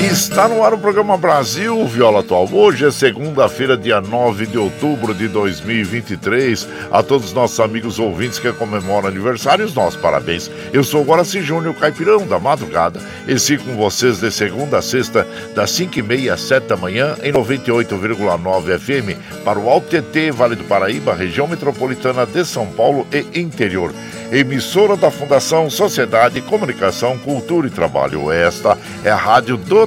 Está no ar o programa Brasil Viola Atual. Hoje é segunda-feira, dia 9 de outubro de 2023. A todos os nossos amigos ouvintes que comemoram aniversários, nossos parabéns. Eu sou Guaraci Júnior, caipirão da madrugada, e sigo com vocês de segunda a sexta, das 5h30 às 7 da manhã, em 98,9 FM, para o Alto TT, Vale do Paraíba, região metropolitana de São Paulo e interior emissora da Fundação Sociedade, Comunicação, Cultura e Trabalho. Esta é a Rádio do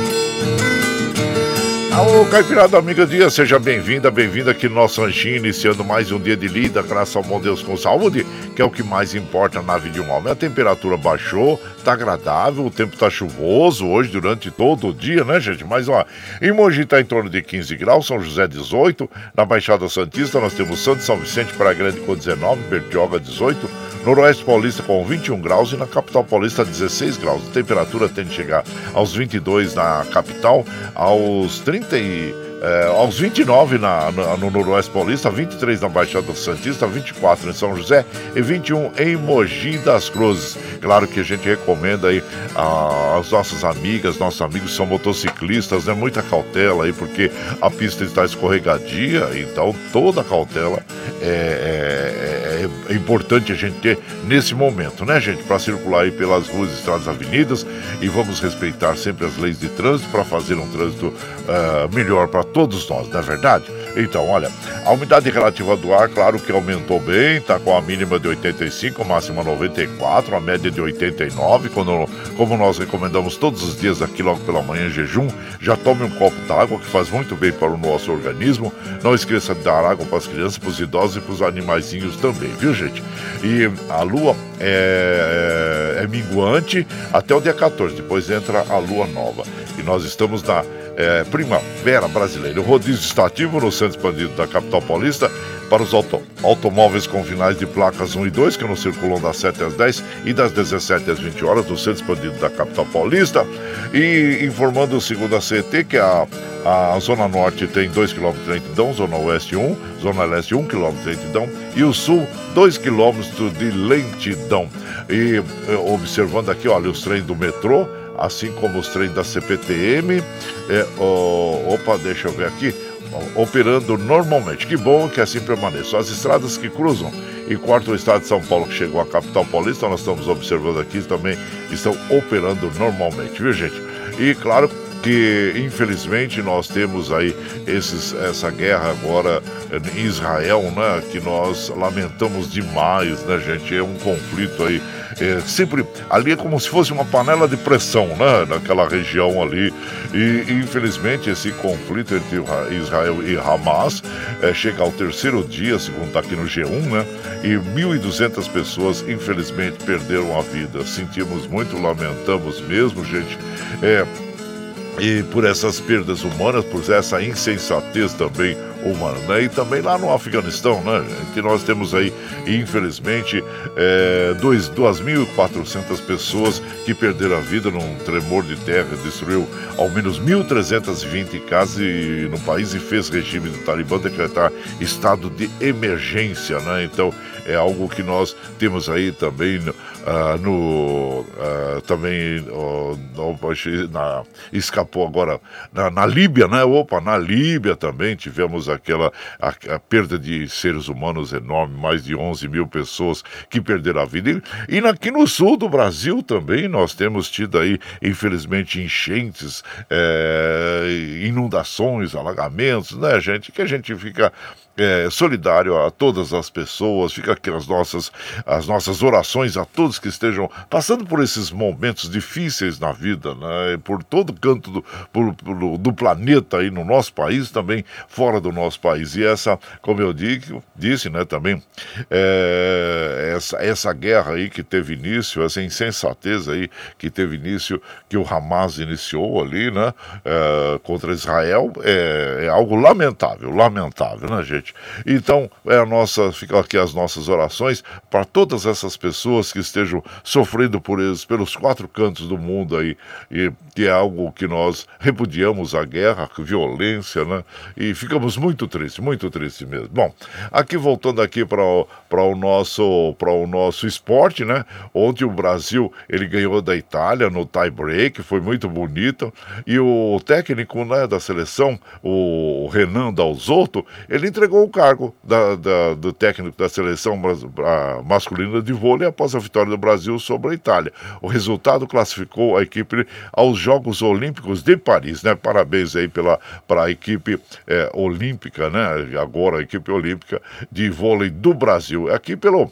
Alô, Caipirada Amiga Dia, seja bem-vinda, bem-vinda aqui no nosso ranchinho, iniciando mais um dia de lida, graças ao bom Deus com saúde, que é o que mais importa na vida de um homem. A temperatura baixou, tá agradável, o tempo tá chuvoso hoje durante todo o dia, né, gente? Mas, ó, em Mogi tá em torno de 15 graus, São José 18, na Baixada Santista nós temos Santo São Vicente, Praia Grande com 19, Bertioga 18, Noroeste Paulista com 21 graus e na capital paulista 16 graus. A temperatura tende a chegar aos 22 na capital, aos 30 e é, aos 29 na, na, no Noroeste Paulista, 23 na Baixada Santista, 24 em São José e 21 em Mogi das Cruzes. Claro que a gente recomenda aí às nossas amigas, nossos amigos são motociclistas, né? Muita cautela aí, porque a pista está escorregadia, então toda cautela é, é, é é, é, importante a gente ter nesse momento, né, gente? Para circular aí pelas ruas, estradas, avenidas e vamos respeitar sempre as leis de trânsito para fazer um trânsito uh, melhor para todos nós, não é verdade? Então, olha, a umidade relativa do ar, claro que aumentou bem, está com a mínima de 85, a máxima 94, a média de 89. Quando, como nós recomendamos todos os dias aqui logo pela manhã em jejum, já tome um copo d'água que faz muito bem para o nosso organismo. Não esqueça de dar água para as crianças, para os idosos e para os animaizinhos também, viu gente? E a lua é, é, é minguante até o dia 14, depois entra a lua nova. E nós estamos na é, Primavera Brasileira. O rodízio está ativo no centro expandido da capital paulista para os auto automóveis com finais de placas 1 e 2 que não circulam das 7 às 10 e das 17 às 20 horas no centro expandido da capital paulista. E informando segundo a CET que a, a Zona Norte tem 2 km de lentidão, Zona Oeste 1, Zona Leste 1 km de lentidão e o Sul 2 km de lentidão. E observando aqui, olha, os trens do metrô assim como os trens da CPTM. É, opa, deixa eu ver aqui. Operando normalmente. Que bom que assim permaneça. As estradas que cruzam e cortam o estado de São Paulo, que chegou à capital paulista, nós estamos observando aqui, também estão operando normalmente, viu gente? E claro, que infelizmente nós temos aí esses, essa guerra agora em Israel, né? Que nós lamentamos demais, né, gente? É um conflito aí. É, sempre ali é como se fosse uma panela de pressão, né? Naquela região ali. E infelizmente esse conflito entre Israel e Hamas é, chega ao terceiro dia, segundo está aqui no G1, né? E 1.200 pessoas infelizmente perderam a vida. Sentimos muito, lamentamos mesmo, gente. É, e por essas perdas humanas, por essa insensatez também humana. Né? E também lá no Afeganistão, né, que nós temos aí, infelizmente, é, 2.400 pessoas que perderam a vida num tremor de terra, destruiu ao menos 1.320 casas no país e fez regime do Talibã decretar estado de emergência, né? Então é algo que nós temos aí também uh, no uh, também uh, na, escapou agora na, na, Líbia, né? Opa, na Líbia também tivemos aquela a, a, perda de seres humanos enorme, mais de 11 mil pessoas que perderam a vida. E, e aqui no sul do Brasil também nós temos tido aí, infelizmente, enchentes, é, inundações, alagamentos, né, gente? Que a gente fica é, solidário a todas as pessoas, fica aqui as nossas, as nossas orações a todos que estejam passando por esses momentos difíceis na vida, né? por todo canto do, por, por, do planeta aí no nosso país, também fora do nosso país. E essa, como eu digo, disse né, também, é, essa, essa guerra aí que teve início, essa insensatez aí que teve início, que o Hamas iniciou ali, né, é, contra Israel, é, é algo lamentável, lamentável, né, gente? Gente. Então, é a nossa, ficam aqui as nossas orações para todas essas pessoas que estejam sofrendo por eles, pelos quatro cantos do mundo aí, e que é algo que nós repudiamos a guerra, a violência, né? E ficamos muito tristes, muito tristes mesmo. Bom, aqui voltando aqui para o, o nosso para o nosso esporte, né? Ontem o Brasil ele ganhou da Itália no tie break, foi muito bonito. E o técnico né, da seleção, o Renan Dalzotto, ele entregou entregou o cargo da, da, do técnico da seleção masculina de vôlei após a vitória do Brasil sobre a Itália. O resultado classificou a equipe aos Jogos Olímpicos de Paris, né? Parabéns aí pela para a equipe é, olímpica, né? Agora a equipe olímpica de vôlei do Brasil. Aqui pelo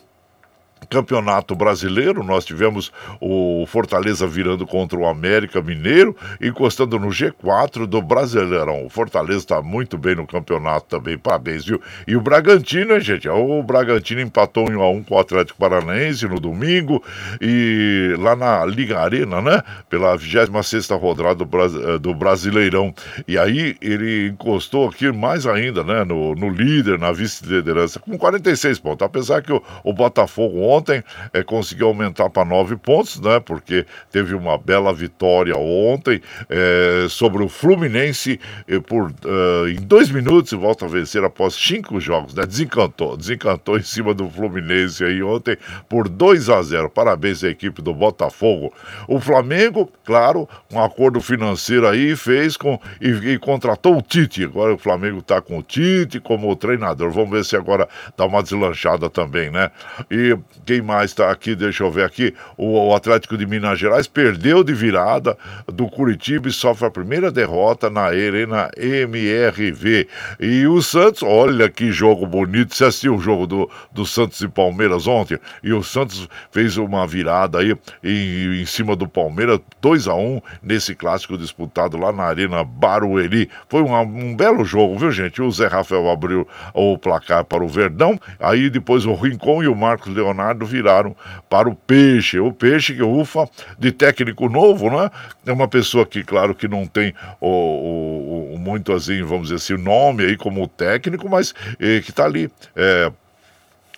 Campeonato Brasileiro, nós tivemos o Fortaleza virando contra o América Mineiro, encostando no G4 do Brasileirão. O Fortaleza está muito bem no campeonato também, parabéns, viu? E o Bragantino, gente? O Bragantino empatou em 1x1 com o Atlético Paranaense no domingo e lá na Liga Arena, né? Pela 26 rodada do, eh, do Brasileirão. E aí ele encostou aqui mais ainda, né? No, no líder, na vice-liderança, com 46 pontos. Apesar que o, o Botafogo ontem, é, conseguiu aumentar para nove pontos, né? Porque teve uma bela vitória ontem é, sobre o Fluminense por, uh, em dois minutos e volta a vencer após cinco jogos, né? Desencantou, desencantou em cima do Fluminense aí ontem por 2 a 0. Parabéns à equipe do Botafogo. O Flamengo, claro, um acordo financeiro aí fez com e, e contratou o Tite. Agora o Flamengo está com o Tite como treinador. Vamos ver se agora dá uma deslanchada também, né? E quem mais está aqui? Deixa eu ver aqui. O, o Atlético de Minas Gerais perdeu de virada do Curitiba e sofre a primeira derrota na Arena MRV. E o Santos, olha que jogo bonito. Você assistiu o jogo do, do Santos e Palmeiras ontem? E o Santos fez uma virada aí em, em cima do Palmeiras, 2 a 1 nesse clássico disputado lá na Arena Barueri. Foi um, um belo jogo, viu, gente? O Zé Rafael abriu o placar para o Verdão, aí depois o Rincon e o Marcos Leonardo viraram para o Peixe. O Peixe que ufa de técnico novo, né? É uma pessoa que, claro, que não tem o, o, o muito assim, vamos dizer assim, o nome aí como técnico, mas eh, que está ali. Eh,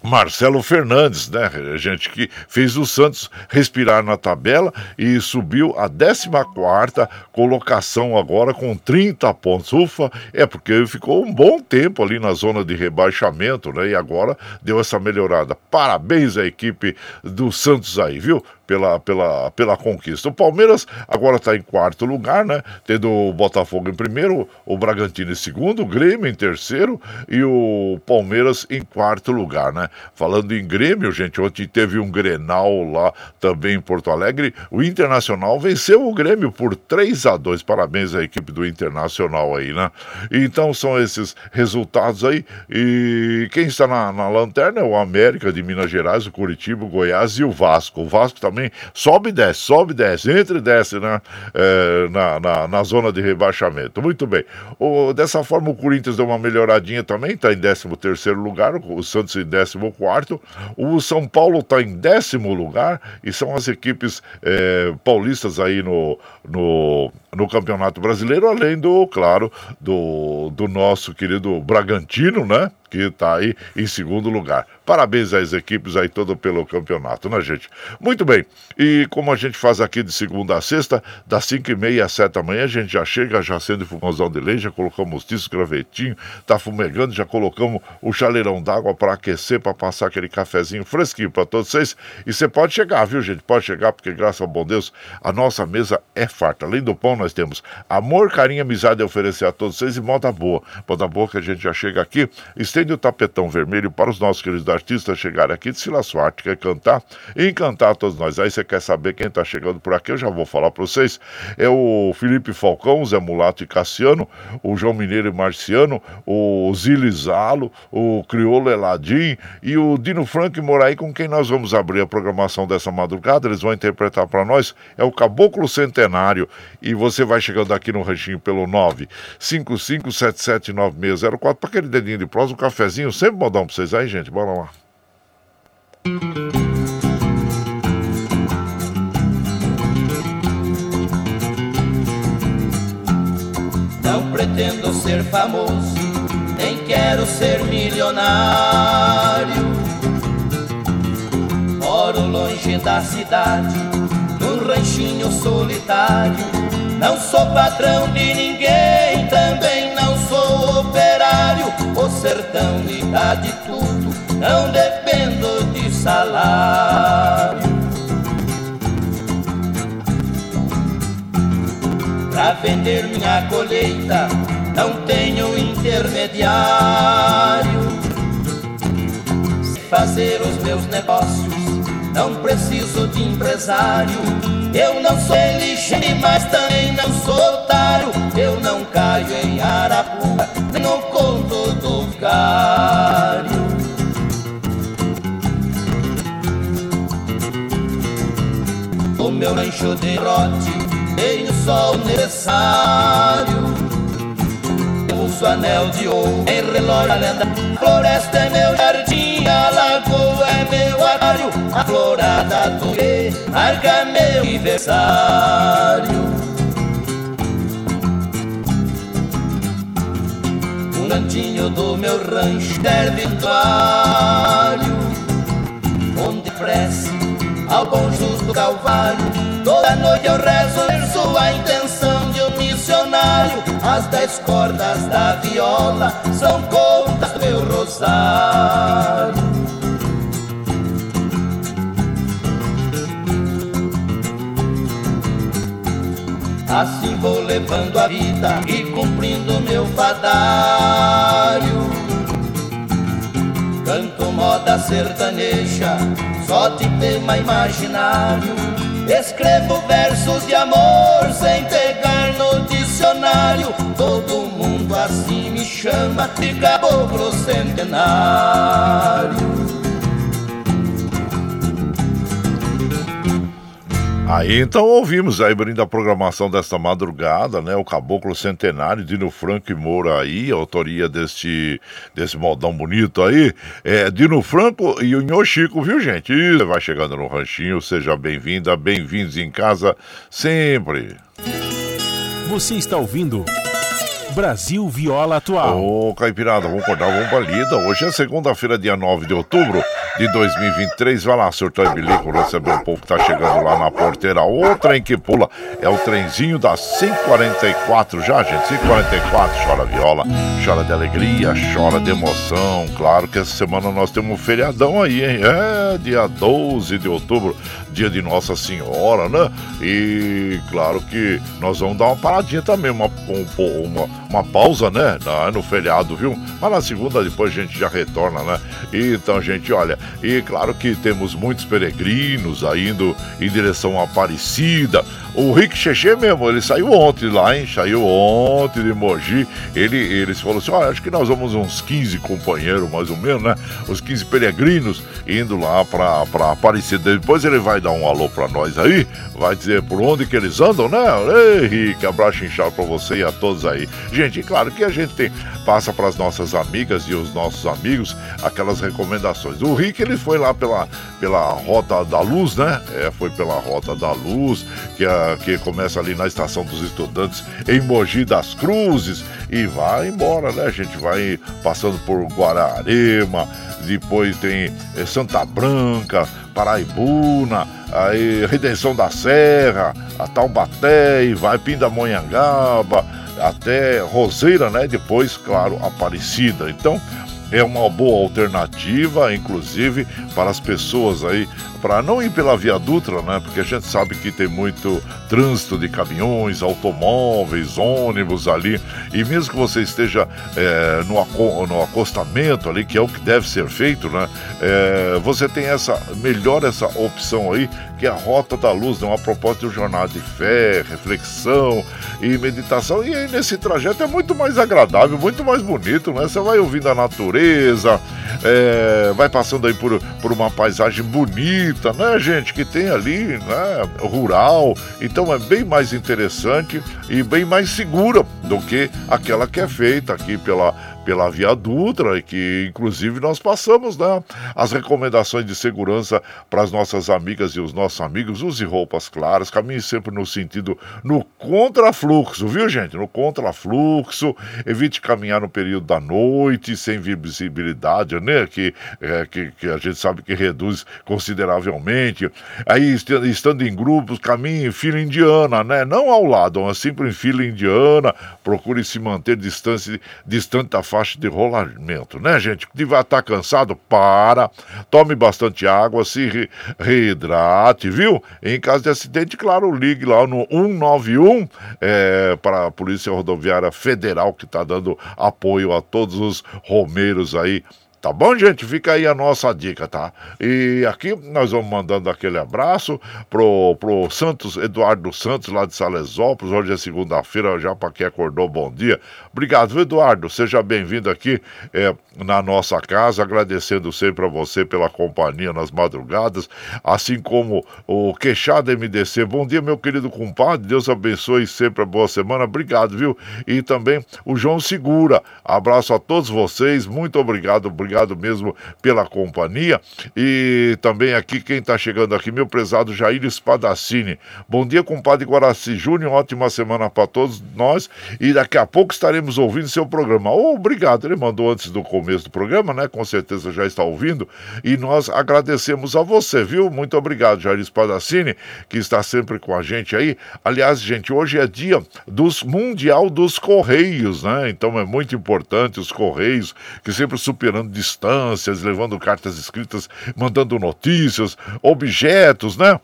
Marcelo Fernandes, né, gente que fez o Santos respirar na tabela e subiu a 14 colocação agora com 30 pontos. Ufa, é porque ficou um bom tempo ali na zona de rebaixamento, né? E agora deu essa melhorada. Parabéns à equipe do Santos aí, viu? Pela, pela, pela conquista. O Palmeiras agora está em quarto lugar, né? Tendo o Botafogo em primeiro, o Bragantino em segundo, o Grêmio em terceiro e o Palmeiras em quarto lugar, né? Falando em Grêmio, gente, ontem teve um Grenal lá também em Porto Alegre. O Internacional venceu o Grêmio por 3 a 2 Parabéns à equipe do Internacional aí, né? Então são esses resultados aí. E quem está na, na lanterna é o América de Minas Gerais, o Curitiba, o Goiás e o Vasco. O Vasco também também sobe e desce, sobe e desce, entra e desce né? É, na, na, na, zona de rebaixamento. Muito bem. O, dessa forma, o Corinthians deu uma melhoradinha também, está em 13 lugar, o Santos em 14. O São Paulo está em décimo lugar e são as equipes é, paulistas aí no, no, no Campeonato Brasileiro, além do, claro, do, do nosso querido Bragantino, né? Que está aí em segundo lugar. Parabéns às equipes aí todo pelo campeonato, né, gente? Muito bem. E como a gente faz aqui de segunda a sexta, das 5 e meia às 7 da manhã, a gente já chega, já acende o fogãozão de leite, já colocamos tiço, gravetinho, tá fumegando, já colocamos o chaleirão d'água para aquecer, para passar aquele cafezinho fresquinho para todos vocês. E você pode chegar, viu, gente? Pode chegar, porque graças ao bom Deus, a nossa mesa é farta. Além do pão, nós temos amor, carinho, amizade a oferecer a todos vocês e moda boa. Moda boa que a gente já chega aqui, o tapetão vermelho para os nossos queridos artistas chegarem aqui de Suarte, quer cantar e encantar todos nós. Aí você quer saber quem está chegando por aqui, eu já vou falar para vocês. É o Felipe Falcão, o Zé Mulato e Cassiano, o João Mineiro e Marciano, o Zilizalo, o Criolo Eladim e o Dino Frank Moraí, com quem nós vamos abrir a programação dessa madrugada. Eles vão interpretar para nós. É o Caboclo Centenário. E você vai chegando aqui no ranchinho pelo 955779604 para aquele dedinho de prosa, um cafezinho. Sempre modão para vocês aí, gente. Bora lá. Não pretendo ser famoso, nem quero ser milionário. Moro longe da cidade, num ranchinho solitário. Não sou patrão de ninguém, também. O sertão me dá de tudo, não dependo de salário. Pra vender minha colheita, não tenho intermediário. Fazer os meus negócios, não preciso de empresário. Eu não sou ligeiro, mas também não sou otário. Eu não caio em arapuca, nem no conto vigário. O meu rancho de rote tem o sol necessário. Uso anel de ouro em relógio lenda. A floresta é meu jardim, a lagoa é meu aquário. A florada do que marca meu aniversário. Cantinho do meu rancho um onde ao bom justo Calvário. Toda noite eu rezo em sua intenção de um missionário. As dez cordas da viola são contas do meu rosário. Assim vou levando a vida e cumprindo meu fadário. Canto moda sertaneja, só de tema imaginário. Escrevo versos de amor sem pegar no dicionário. Todo mundo assim me chama de caboclo centenário. Aí então ouvimos aí, abrindo a programação desta madrugada, né? O Caboclo Centenário, Dino Franco e Moura aí, autoria deste, desse modão bonito aí. É, Dino Franco e o Nho Chico, viu, gente? E vai chegando no ranchinho, seja bem-vinda, bem-vindos em casa sempre. Você está ouvindo. Brasil Viola Atual. Ô, Caipirada, vamos acordar, vamos pra lida. Hoje é segunda-feira, dia 9 de outubro de 2023. Vai lá, surtou e bilico, receber o povo que tá chegando lá na porteira. O trem que pula é o trenzinho das 544 já, gente. 544, chora viola, chora de alegria, chora de emoção. Claro que essa semana nós temos um feriadão aí, hein? É, dia 12 de outubro, dia de Nossa Senhora, né? E claro que nós vamos dar uma paradinha também, uma, um, uma, uma pausa, né? No feriado, viu? Mas na segunda depois a gente já retorna, né? Então, gente, olha, e claro que temos muitos peregrinos indo em direção à Aparecida. O Rick Cheche mesmo, ele saiu ontem lá, hein? Saiu ontem de Mogi. Ele, ele falou assim: olha, acho que nós vamos uns 15 companheiros, mais ou menos, né? Os 15 peregrinos indo lá pra, pra Aparecida. Depois ele vai dar um alô pra nós aí, vai dizer por onde que eles andam, né? Ei, Rick, abraço inchado pra você e a todos aí. Gente, claro que a gente tem, passa pras nossas amigas e os nossos amigos aquelas recomendações. O Rick, ele foi lá pela, pela Rota da Luz, né? É, foi pela Rota da Luz, que que começa ali na Estação dos Estudantes, em Mogi das Cruzes, e vai embora, né? Gente vai passando por Guararema, depois tem eh, Santa Branca, Paraibuna, aí Redenção da Serra, a Taubaté, e vai Pindamonhangaba, até Roseira, né? Depois, claro, Aparecida. Então, é uma boa alternativa, inclusive, para as pessoas aí para não ir pela Via Dutra, né? Porque a gente sabe que tem muito trânsito de caminhões, automóveis, ônibus ali. E mesmo que você esteja é, no, no, acostamento ali, que é o que deve ser feito, né? É, você tem essa melhor essa opção aí, que é a Rota da Luz, né? Uma proposta de jornada de fé, reflexão e meditação. E aí nesse trajeto é muito mais agradável, muito mais bonito, né? Você vai ouvindo a natureza, é, vai passando aí por, por uma paisagem bonita bonita, né, gente? Que tem ali, né? Rural. Então é bem mais interessante e bem mais segura do que aquela que é feita aqui pela pela Via Dutra que inclusive nós passamos né, as recomendações de segurança para as nossas amigas e os nossos amigos. Use roupas claras, caminhe sempre no sentido no contrafluxo, viu gente? No contrafluxo, evite caminhar no período da noite sem visibilidade, né? Que, é, que, que, a gente sabe que reduz consideravelmente. Aí estando em grupos, caminhe em fila indiana, né? Não ao lado, mas sempre em fila indiana. Procure se manter distante, distante da faixa de rolamento, né, gente? Se vai estar cansado, para, tome bastante água, se re reidrate, viu? Em caso de acidente, claro, ligue lá no 191 é, para a Polícia Rodoviária Federal que está dando apoio a todos os romeiros aí Tá bom, gente? Fica aí a nossa dica, tá? E aqui nós vamos mandando aquele abraço pro, pro Santos, Eduardo Santos, lá de Salesópolis. Hoje é segunda-feira, já para quem acordou, bom dia. Obrigado, Eduardo. Seja bem-vindo aqui é, na nossa casa, agradecendo sempre a você pela companhia nas madrugadas, assim como o Queixada MDC. Bom dia, meu querido compadre. Deus abençoe sempre a boa semana. Obrigado, viu? E também o João Segura. Abraço a todos vocês. Muito obrigado. Obrigado obrigado mesmo pela companhia. E também aqui, quem está chegando aqui, meu prezado Jair Espadacini. Bom dia, compadre Guaraci Júnior, ótima semana para todos nós. E daqui a pouco estaremos ouvindo seu programa. Oh, obrigado, ele mandou antes do começo do programa, né? Com certeza já está ouvindo. E nós agradecemos a você, viu? Muito obrigado, Jair Espadacini, que está sempre com a gente aí. Aliás, gente, hoje é dia dos Mundial dos Correios, né? Então é muito importante os Correios, que sempre superando distâncias, levando cartas escritas, mandando notícias, objetos, né?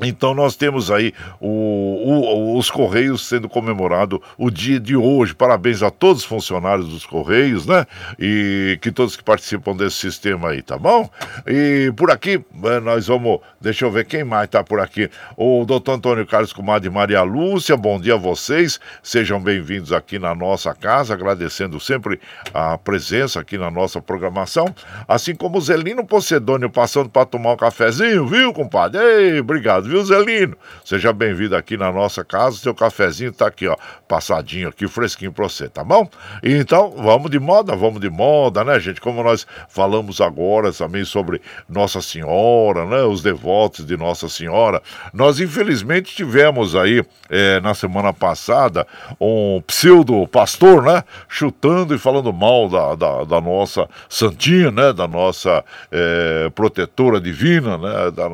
Então nós temos aí o, o, os Correios sendo comemorado o dia de hoje. Parabéns a todos os funcionários dos Correios, né? E que todos que participam desse sistema aí, tá bom? E por aqui eh, nós vamos, deixa eu ver quem mais tá por aqui. O doutor Antônio Carlos Comadre Maria Lúcia, bom dia a vocês. Sejam bem-vindos aqui na nossa casa, agradecendo sempre a presença aqui na nossa programação. Assim como o Zelino Pocedônio passando para tomar um cafezinho, viu, compadre? Ei, obrigado obrigado, viu, Zelino? Seja bem-vindo aqui na nossa casa. Seu cafezinho tá aqui, ó, passadinho aqui, fresquinho pra você, tá bom? Então, vamos de moda, vamos de moda, né, gente? Como nós falamos agora também sobre Nossa Senhora, né? Os devotos de Nossa Senhora. Nós, infelizmente, tivemos aí, é, na semana passada, um pseudo pastor, né? Chutando e falando mal da, da, da nossa santinha, né? Da nossa é, protetora divina, né? Da,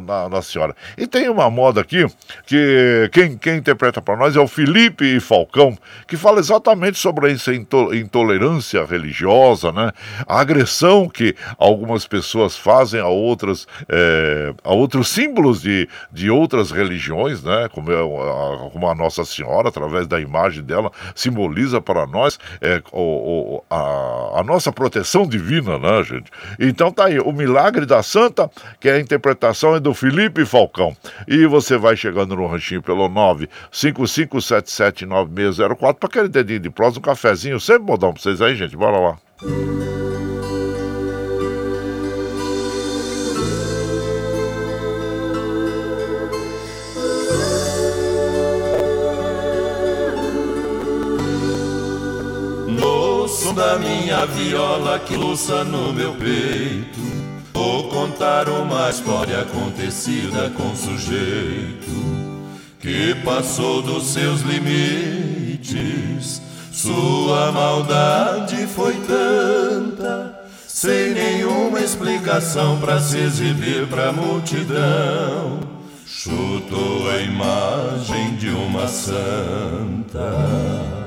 na, na Senhora. E tem uma moda aqui que quem, quem interpreta para nós é o Felipe Falcão, que fala exatamente sobre essa intolerância religiosa, né? A agressão que algumas pessoas fazem a outras, é, a outros símbolos de, de outras religiões, né? Como, é a, como a Nossa Senhora, através da imagem dela, simboliza para nós é, o, o, a, a nossa proteção divina, né, gente? Então tá aí, o milagre da Santa, que é a interpretação é do Felipe Falcão. Falcão. E você vai chegando no ranchinho pelo 955779604 para aquele dedinho de prosa, um cafezinho, sempre modão para vocês aí, gente. Bora lá. Som da minha viola que luça no meu peito Vou contar uma história acontecida com sujeito que passou dos seus limites. Sua maldade foi tanta, sem nenhuma explicação para se exibir pra multidão. Chutou a imagem de uma santa.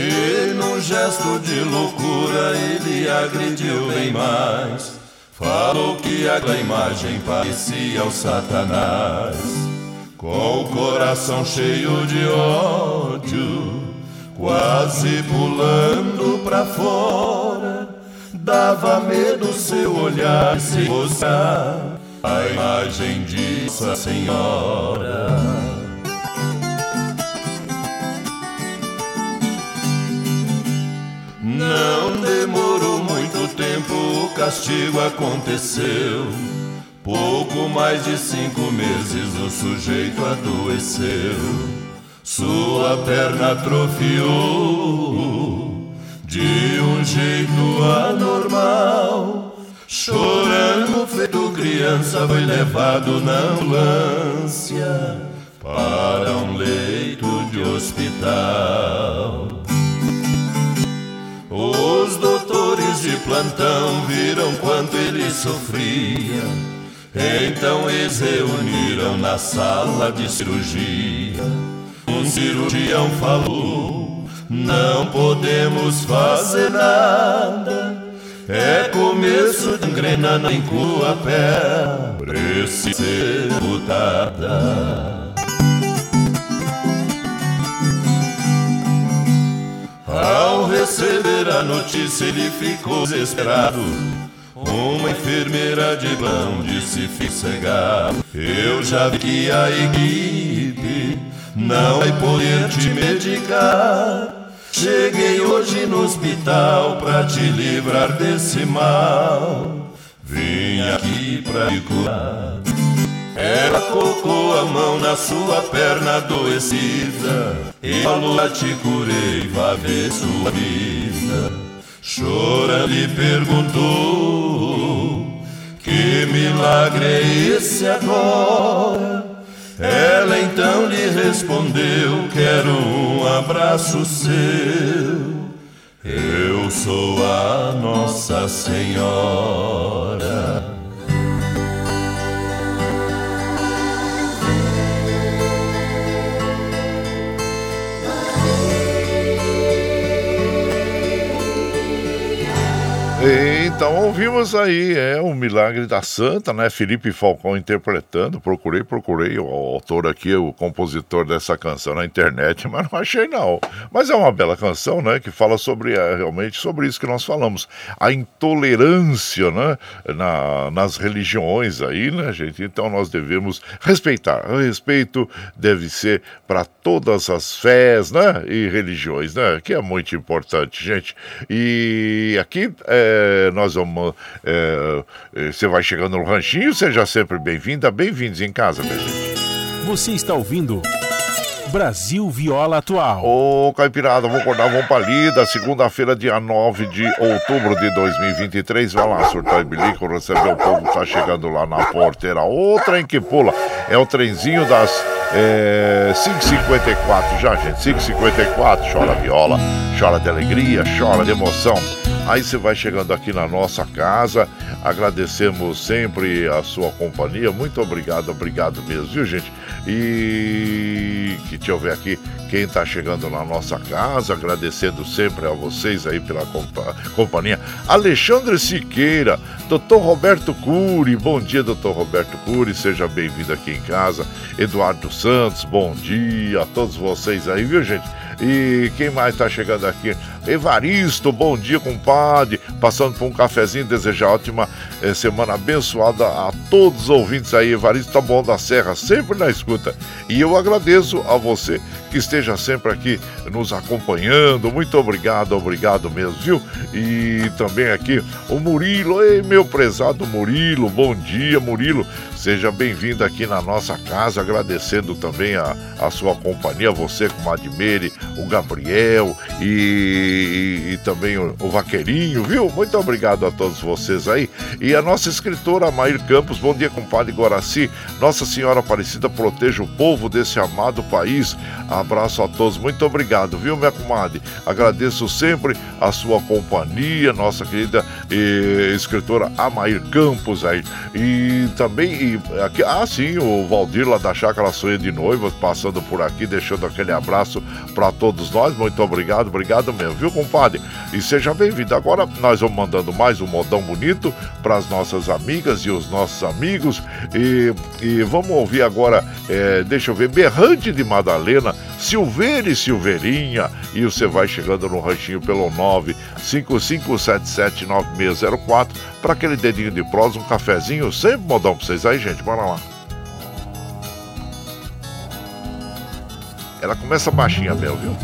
E num gesto de loucura ele agrediu bem mais. Falou que aquela imagem parecia o Satanás. Com o coração cheio de ódio, quase pulando pra fora. Dava medo seu olhar se mostrar a imagem de Senhora. Não demorou muito tempo, o castigo aconteceu. Pouco mais de cinco meses o sujeito adoeceu. Sua perna atrofiou de um jeito anormal. Chorando, feito criança, foi levado na ambulância para um leito de hospital. Doutores de plantão viram quanto ele sofria. Então eles reuniram na sala de cirurgia. Um cirurgião falou: Não podemos fazer nada. É começo de engrena na a pé, precisa ser botada. Ao receber a notícia, ele ficou desesperado. Uma enfermeira de blão disse: Fique cegado. Eu já vi que a equipe não vai poder te medicar. Cheguei hoje no hospital pra te livrar desse mal. Vim aqui pra te curar. Ela colocou a mão na sua perna adoecida e falou: Te curei, vá ver sua vida. chorando e perguntou: Que milagre é esse agora? Ela então lhe respondeu: Quero um abraço seu. Eu sou a Nossa Senhora. Então ouvimos aí, é o Milagre da Santa, né? Felipe Falcão interpretando. Procurei, procurei o autor aqui, o compositor dessa canção na internet, mas não achei não. Mas é uma bela canção, né? Que fala sobre é, realmente sobre isso que nós falamos, a intolerância, né? Na, nas religiões aí, né, gente? Então nós devemos respeitar. O respeito deve ser para todas as fés, né? E religiões, né? Que é muito importante, gente. E aqui é, nós nós vamos. É, é, você vai chegando no ranchinho, seja sempre bem-vinda, bem-vindos em casa, minha gente. Você está ouvindo. Brasil Viola Atual. Ô, Caipirada, vamos acordar, vamos pra lida. Segunda-feira, dia 9 de outubro de 2023. Vai lá, surtar e bilico, receber o povo que tá chegando lá na porteira. O trem que pula é o trenzinho das é, 5h54 já, gente. 5h54, chora viola, chora de alegria, chora de emoção. Aí você vai chegando aqui na nossa casa. Agradecemos sempre a sua companhia. Muito obrigado, obrigado mesmo, viu, gente? E que deixa eu ver aqui quem está chegando na nossa casa, agradecendo sempre a vocês aí pela compa companhia. Alexandre Siqueira, doutor Roberto Cury, bom dia, doutor Roberto Cury, seja bem-vindo aqui em casa. Eduardo Santos, bom dia a todos vocês aí, viu, gente? E quem mais está chegando aqui? Evaristo, bom dia, compadre. Passando por um cafezinho, desejar ótima eh, semana abençoada a todos os ouvintes aí. Evaristo tá bom da Serra, sempre na escuta. E eu agradeço a você que esteja sempre aqui nos acompanhando. Muito obrigado, obrigado mesmo, viu? E também aqui o Murilo, ei, meu prezado Murilo, bom dia, Murilo. Seja bem-vindo aqui na nossa casa, agradecendo também a, a sua companhia, você com o Admere, o Gabriel e, e, e também o, o, Vaqueirinho, viu? Muito obrigado a todos vocês aí. E a nossa escritora Maír Campos, bom dia, compadre Guaraci. Nossa Senhora Aparecida proteja o povo desse amado país. Abraço a todos, muito obrigado, viu, minha comadre? Agradeço sempre a sua companhia, nossa querida eh, escritora Amair Campos aí. E também aqui, ah, sim, o Valdir lá da Chácara Sonha de Noiva, passando por aqui, deixando aquele abraço para todos nós. Muito obrigado, obrigado mesmo, viu, compadre? E seja bem-vindo. Agora nós vamos mandando mais um modão bonito para as nossas amigas e os nossos amigos. E, e vamos ouvir agora, é, deixa eu ver, Berrante de Madalena, Silveira e Silveirinha. E você vai chegando no ranchinho pelo 955779604 para aquele dedinho de prosa, um cafezinho, sempre modão para vocês aí, gente. Bora lá. Ela começa baixinha, Bel, viu?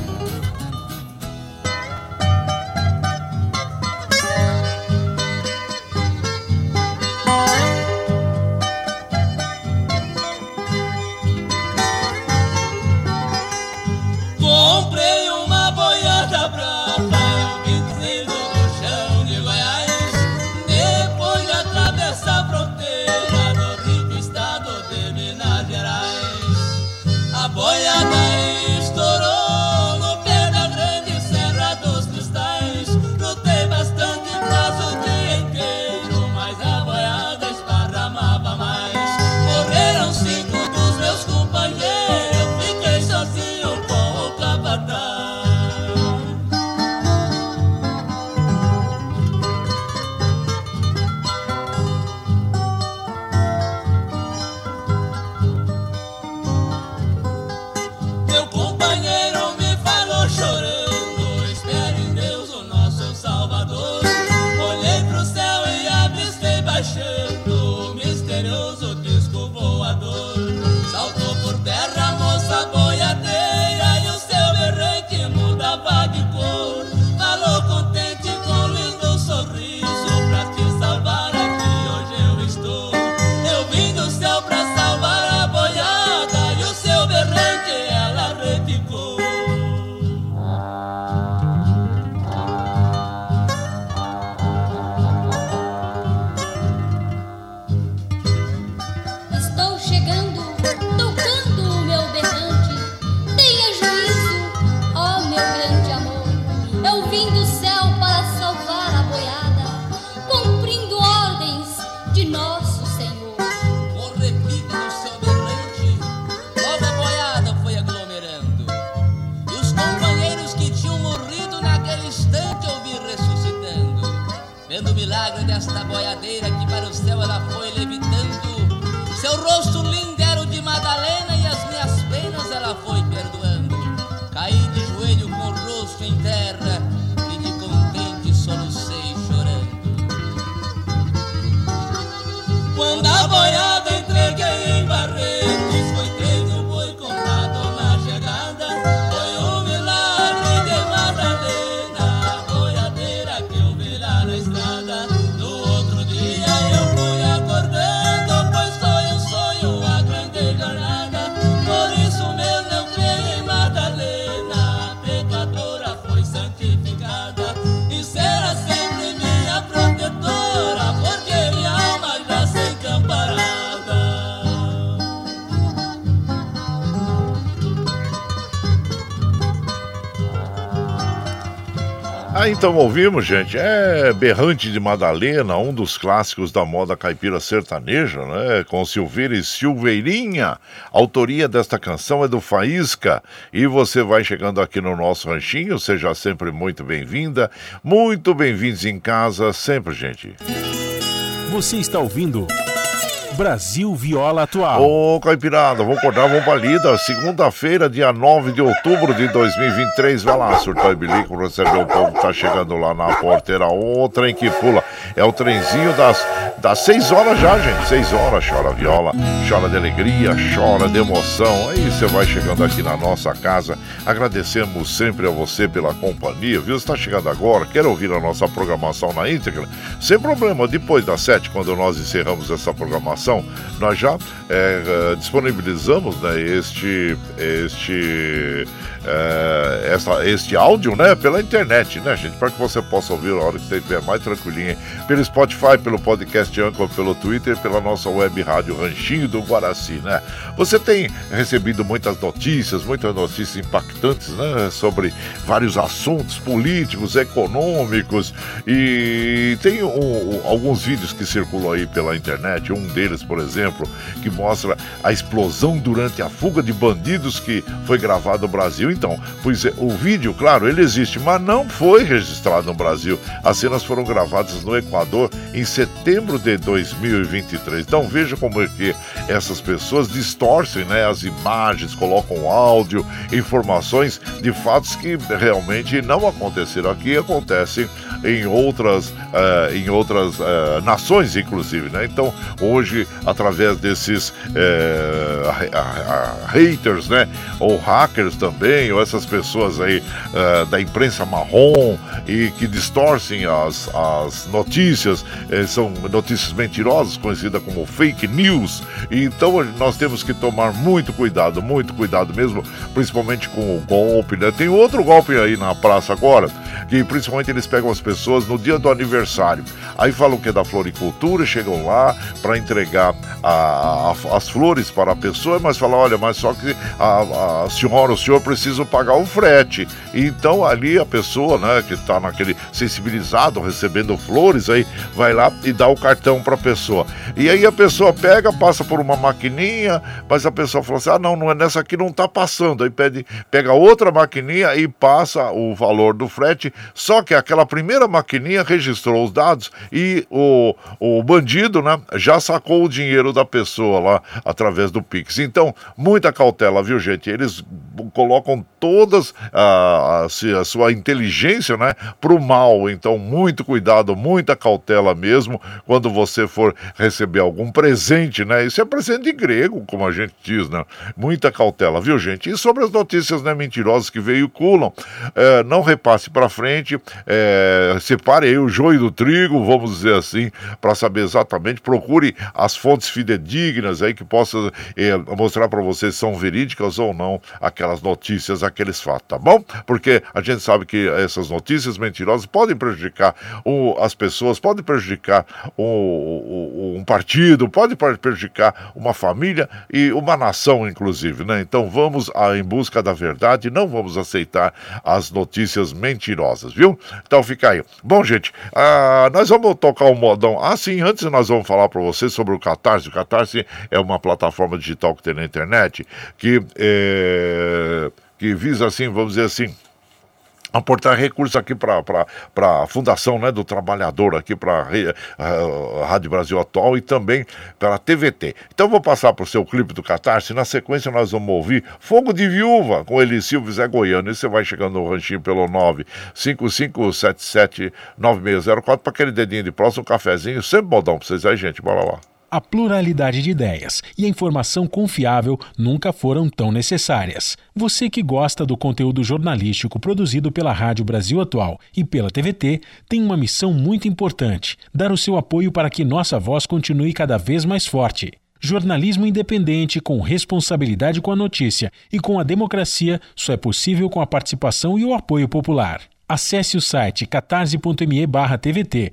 Então ouvimos, gente. É Berrante de Madalena, um dos clássicos da moda caipira sertaneja, né? Com Silveira e Silveirinha. A autoria desta canção é do Faísca. E você vai chegando aqui no nosso ranchinho, seja sempre muito bem-vinda. Muito bem-vindos em casa, sempre, gente. Você está ouvindo. Brasil Viola Atual. Ô, Caipirada, vamos acordar, vamos pra lida. Segunda-feira, dia 9 de outubro de 2023. Vai lá, surtar e bilico, receber o povo que tá chegando lá na porteira. Ô, trem que pula. É o trenzinho das, das 6 horas já, gente. 6 horas, chora viola, chora de alegria, chora de emoção. Aí você vai chegando aqui na nossa casa. Agradecemos sempre a você pela companhia, viu? Você tá chegando agora, quer ouvir a nossa programação na íntegra? Sem problema, depois das 7, quando nós encerramos essa programação nós já é, disponibilizamos né, este, este, é, essa, este áudio né, pela internet, né, gente? Para que você possa ouvir a hora que você estiver mais tranquilinho. Pelo Spotify, pelo podcast Anchor, pelo Twitter, pela nossa web rádio Ranchinho do Guaraci, né? Você tem recebido muitas notícias, muitas notícias impactantes, né? Sobre vários assuntos políticos, econômicos e tem um, alguns vídeos que circulam aí pela internet. Um deles, por exemplo, que mostra a explosão durante a fuga de bandidos que foi gravado no Brasil. Então, pois é, o vídeo, claro, ele existe, mas não foi registrado no Brasil. As cenas foram gravadas no Equador em setembro de 2023. Então, veja como é que essas pessoas distorcem né, as imagens, colocam áudio, informações de fatos que realmente não aconteceram aqui, acontecem em outras, uh, em outras uh, nações, inclusive. Né? Então, hoje, através desses uh, haters, né? ou hackers também, ou essas pessoas aí da imprensa marrom e que distorcem as, as notícias, são notícias mentirosas, conhecidas como fake news. Então, nós temos que tomar muito cuidado, muito cuidado mesmo, principalmente com o golpe. Né? Tem outro golpe aí na praça agora, que principalmente eles pegam as pessoas no dia do aniversário. Aí falam que é da floricultura, chegam lá para entregar a, a, as flores para a pessoa, mas falam, olha, mas só que a, a senhora, o senhor precisa pagar o frete. Então ali a pessoa, né, que está naquele sensibilizado, recebendo flores, aí vai lá e dá o cartão para a pessoa. E aí a pessoa pega, passa por uma maquininha, mas a pessoa fala assim, ah, não, não é nessa aqui, não está passando. Aí pede, pega outra maquininha e passa o valor do frete, só que aquela primeira maquininha registrou os dados e o, o bandido né, já sacou o dinheiro da pessoa lá através do Pix. Então, muita cautela, viu, gente? Eles colocam todas a, a, a sua inteligência né, para o mal. Então, muito cuidado, muita cautela mesmo quando você for receber algum presente, né? Isso é presente de grego, como a gente diz, né? Muita cautela, viu, gente? E sobre as notícias né, mentirosas que veiculam, é, não repasse para frente, é, separe aí o joio do trigo, vamos dizer assim, para saber exatamente. Procure as fontes fidedignas aí que possam eh, mostrar para você se são verídicas ou não aquelas notícias, aqueles fatos, tá bom? Porque a gente sabe que essas notícias mentirosas podem prejudicar o, as pessoas, podem prejudicar o, um partido, pode prejudicar uma família e uma nação, inclusive, né? Então vamos a, em busca da verdade, não vamos aceitar as notícias mentirosas, viu? Então fica aí. Bom, gente, uh, nós vamos tocar o modão. Ah, sim, antes nós vamos falar para vocês sobre o Catarse. O Catarse é uma plataforma digital que tem na internet que, é, que visa, assim, vamos dizer assim, aportar recursos aqui para a Fundação né, do Trabalhador, aqui para a Rádio Brasil Atual e também para a TVT. Então vou passar para o seu clipe do Catarse. Na sequência nós vamos ouvir Fogo de Viúva com Eli Silva Zé Goiano. E você vai chegando no ranchinho pelo 955779604 para aquele dedinho de próximo, um cafezinho. Sempre modão para vocês aí, gente. Bora lá a pluralidade de ideias e a informação confiável nunca foram tão necessárias. Você que gosta do conteúdo jornalístico produzido pela Rádio Brasil Atual e pela TVT tem uma missão muito importante: dar o seu apoio para que nossa voz continue cada vez mais forte. Jornalismo independente, com responsabilidade com a notícia e com a democracia, só é possível com a participação e o apoio popular. Acesse o site catarse.me/tvt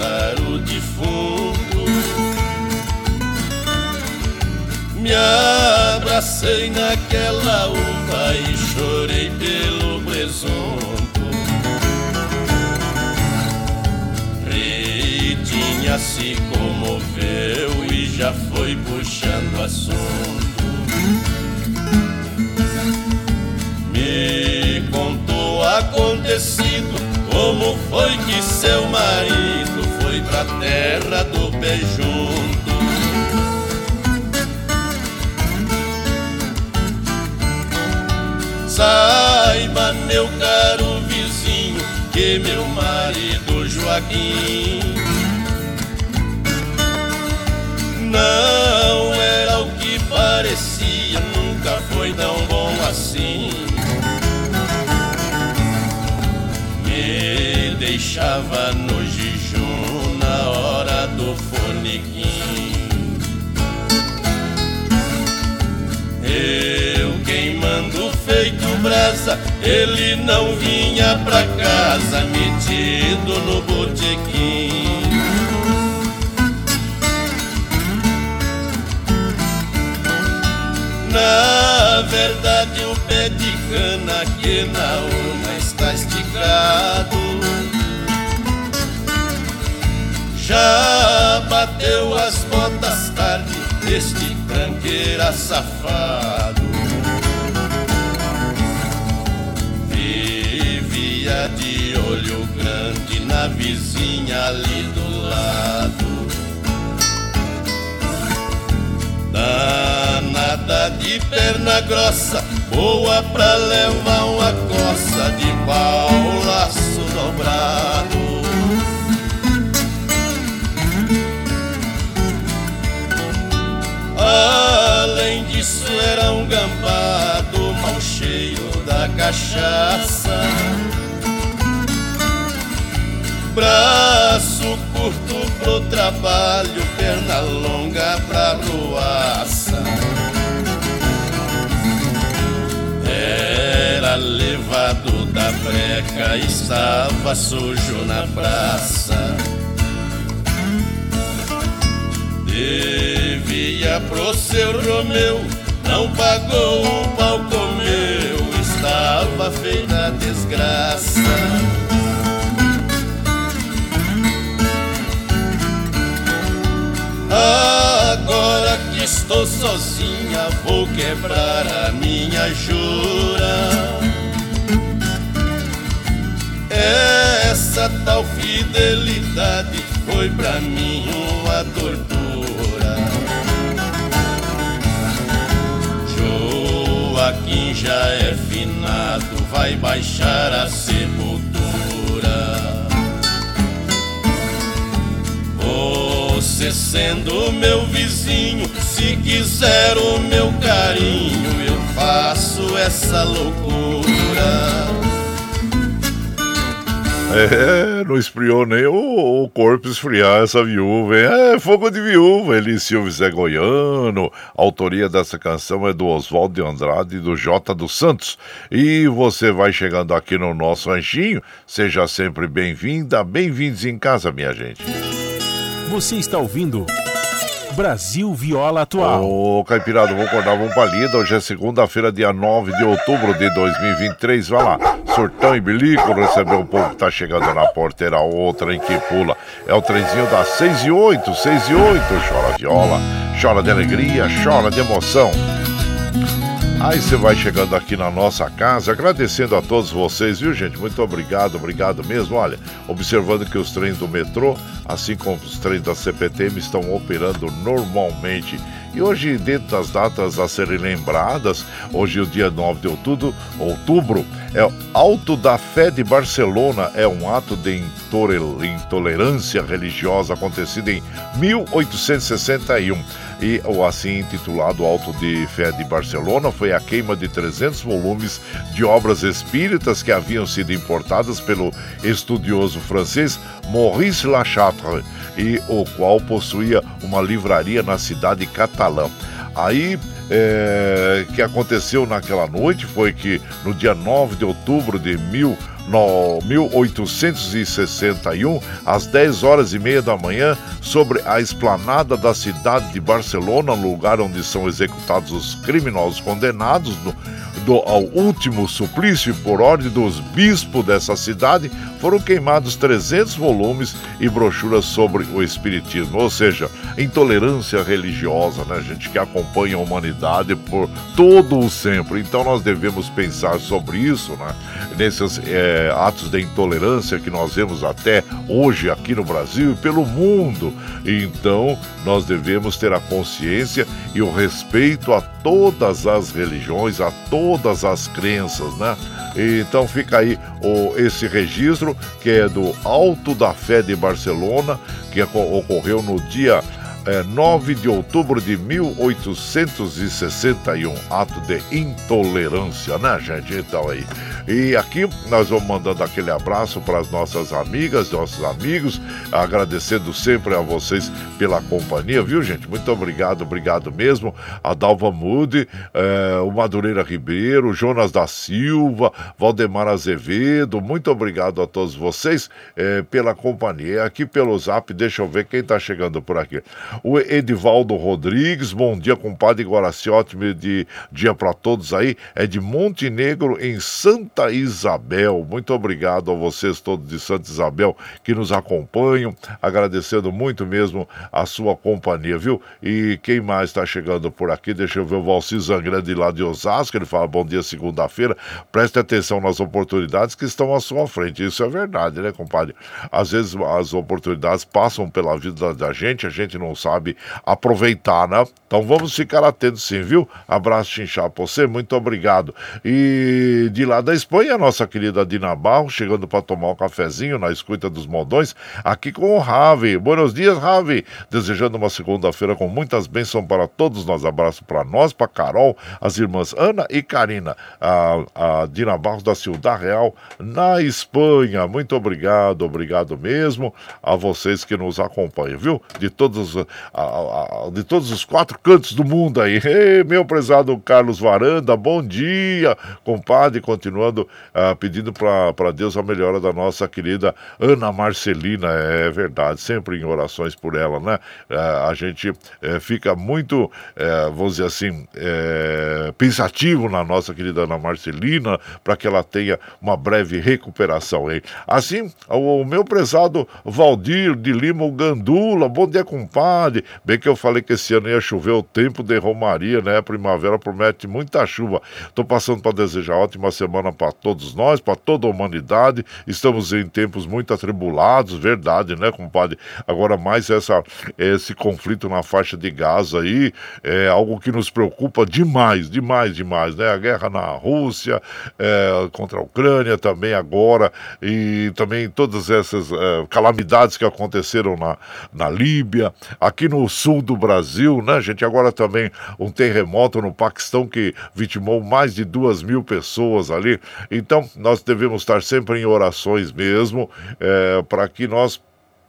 velar o defunto. Me abracei naquela uva e chorei pelo presunto. Ritinha se comoveu e já foi puxando assunto. Contou acontecido como foi que seu marido foi pra terra do bejunto. Saiba, meu caro vizinho, que meu marido Joaquim não era o que parecia, nunca foi tão deixava no jejum na hora do fornequim. Eu queimando feito brasa, ele não vinha pra casa, metido no botequim. Na verdade, o pé de cana que na urna está esticado deste tranqueira safado. Vivia de olho grande na vizinha ali do lado. Danada de perna grossa, boa pra levar uma coça de pau, laço dobrado. Além disso, era um gambado mal cheio da cachaça. Braço curto pro trabalho, perna longa pra ruaça. Era levado da breca, estava sujo na praça. Devia pro seu Romeu, não pagou o pau comeu, estava feita a desgraça. Agora que estou sozinha, vou quebrar a minha jura. Essa tal fidelidade foi pra mim uma tortura. Joaquim já é finado, vai baixar a sepultura. Você sendo meu vizinho, se quiser o meu carinho, eu faço essa loucura. É, não esfriou nem o, o corpo esfriar essa viúva, hein? É, fogo de viúva, Eli Silva Zé Goiano. A autoria dessa canção é do Oswaldo de Andrade e do J dos Santos. E você vai chegando aqui no nosso ranchinho, seja sempre bem-vinda, bem-vindos em casa, minha gente. Você está ouvindo Brasil Viola Atual. Ô, Caipirada, vou acordar, vamos pra lida. Hoje é segunda-feira, dia 9 de outubro de 2023. Vai lá, surtão e bilico, recebeu um povo que tá chegando na porteira, outra em que pula. É o trenzinho das 6 e 8, 6 e 8. Chora viola, chora de alegria, chora de emoção. Aí você vai chegando aqui na nossa casa, agradecendo a todos vocês, viu gente? Muito obrigado, obrigado mesmo. Olha, observando que os trens do metrô, assim como os trens da CPTM, estão operando normalmente. E hoje, dentro das datas a serem lembradas, hoje, o dia 9 de outubro, outubro é Alto da Fé de Barcelona, é um ato de intolerância religiosa acontecido em 1861 e o assim intitulado Alto de Fé de Barcelona foi a queima de 300 volumes de obras espíritas que haviam sido importadas pelo estudioso francês Maurice Lachatre e o qual possuía uma livraria na cidade catalã. Aí é, que aconteceu naquela noite foi que no dia 9 de outubro de mil no 1861, às 10 horas e meia da manhã, sobre a esplanada da cidade de Barcelona, lugar onde são executados os criminosos condenados no, do, ao último suplício por ordem dos bispos dessa cidade, foram queimados 300 volumes e brochuras sobre o espiritismo, ou seja, intolerância religiosa, né, gente que acompanha a humanidade por todo o sempre. Então nós devemos pensar sobre isso, né, nesses é, atos de intolerância que nós vemos até hoje aqui no Brasil e pelo mundo. Então nós devemos ter a consciência e o respeito a todas as religiões, a todas as crenças, né? Então fica aí o, esse registro que é do Alto da Fé de Barcelona, que ocorreu no dia é, 9 de outubro de 1861, ato de intolerância, né, gente? Então aí. E aqui nós vamos mandando aquele abraço para as nossas amigas, nossos amigos, agradecendo sempre a vocês pela companhia, viu, gente? Muito obrigado, obrigado mesmo. A Dalva Mude, é, o Madureira Ribeiro, Jonas da Silva, Valdemar Azevedo, muito obrigado a todos vocês é, pela companhia. Aqui pelo zap, deixa eu ver quem está chegando por aqui. O Edivaldo Rodrigues, bom dia, compadre Guaraci, ótimo de dia para todos aí. É de Montenegro, em Santa Isabel. Muito obrigado a vocês todos de Santa Isabel que nos acompanham. Agradecendo muito mesmo a sua companhia, viu? E quem mais está chegando por aqui? Deixa eu ver o Valci Zangrande lá de Osasco. Ele fala: bom dia, segunda-feira. Preste atenção nas oportunidades que estão à sua frente. Isso é verdade, né, compadre? Às vezes as oportunidades passam pela vida da gente, a gente não sabe aproveitar, né? Então vamos ficar atentos sim, viu? Abraço, Chinchá, pra você, muito obrigado. E de lá da Espanha, nossa querida Dina Barro, chegando para tomar um cafezinho na escuta dos modões, aqui com o Ravi. Buenos dias, Ravi. Desejando uma segunda-feira com muitas bênçãos para todos nós. Abraço para nós, para Carol, as irmãs Ana e Karina. A, a Dina Barros da Ciudad Real, na Espanha. Muito obrigado, obrigado mesmo a vocês que nos acompanham, viu? De todos a, a, de todos os quatro cantos do mundo aí. Ei, meu prezado Carlos Varanda, bom dia, compadre. Continuando uh, pedindo para Deus a melhora da nossa querida Ana Marcelina. É verdade, sempre em orações por ela, né? Uh, a gente uh, fica muito, eh, vamos dizer assim, eh, pensativo na nossa querida Ana Marcelina para que ela tenha uma breve recuperação. Hein? Assim, o, o meu prezado Valdir de Lima Gandula, bom dia, compadre. Bem que eu falei que esse ano ia chover o tempo de Romaria, né? A primavera promete muita chuva. Estou passando para desejar ótima semana para todos nós, para toda a humanidade. Estamos em tempos muito atribulados, verdade, né, compadre? Agora mais essa, esse conflito na faixa de Gaza aí é algo que nos preocupa demais, demais, demais, né? A guerra na Rússia, é, contra a Ucrânia também agora e também todas essas é, calamidades que aconteceram na, na Líbia, aqui no sul do Brasil, né, gente? Agora também um terremoto no Paquistão que vitimou mais de duas mil pessoas ali. Então, nós devemos estar sempre em orações mesmo, é, para que nós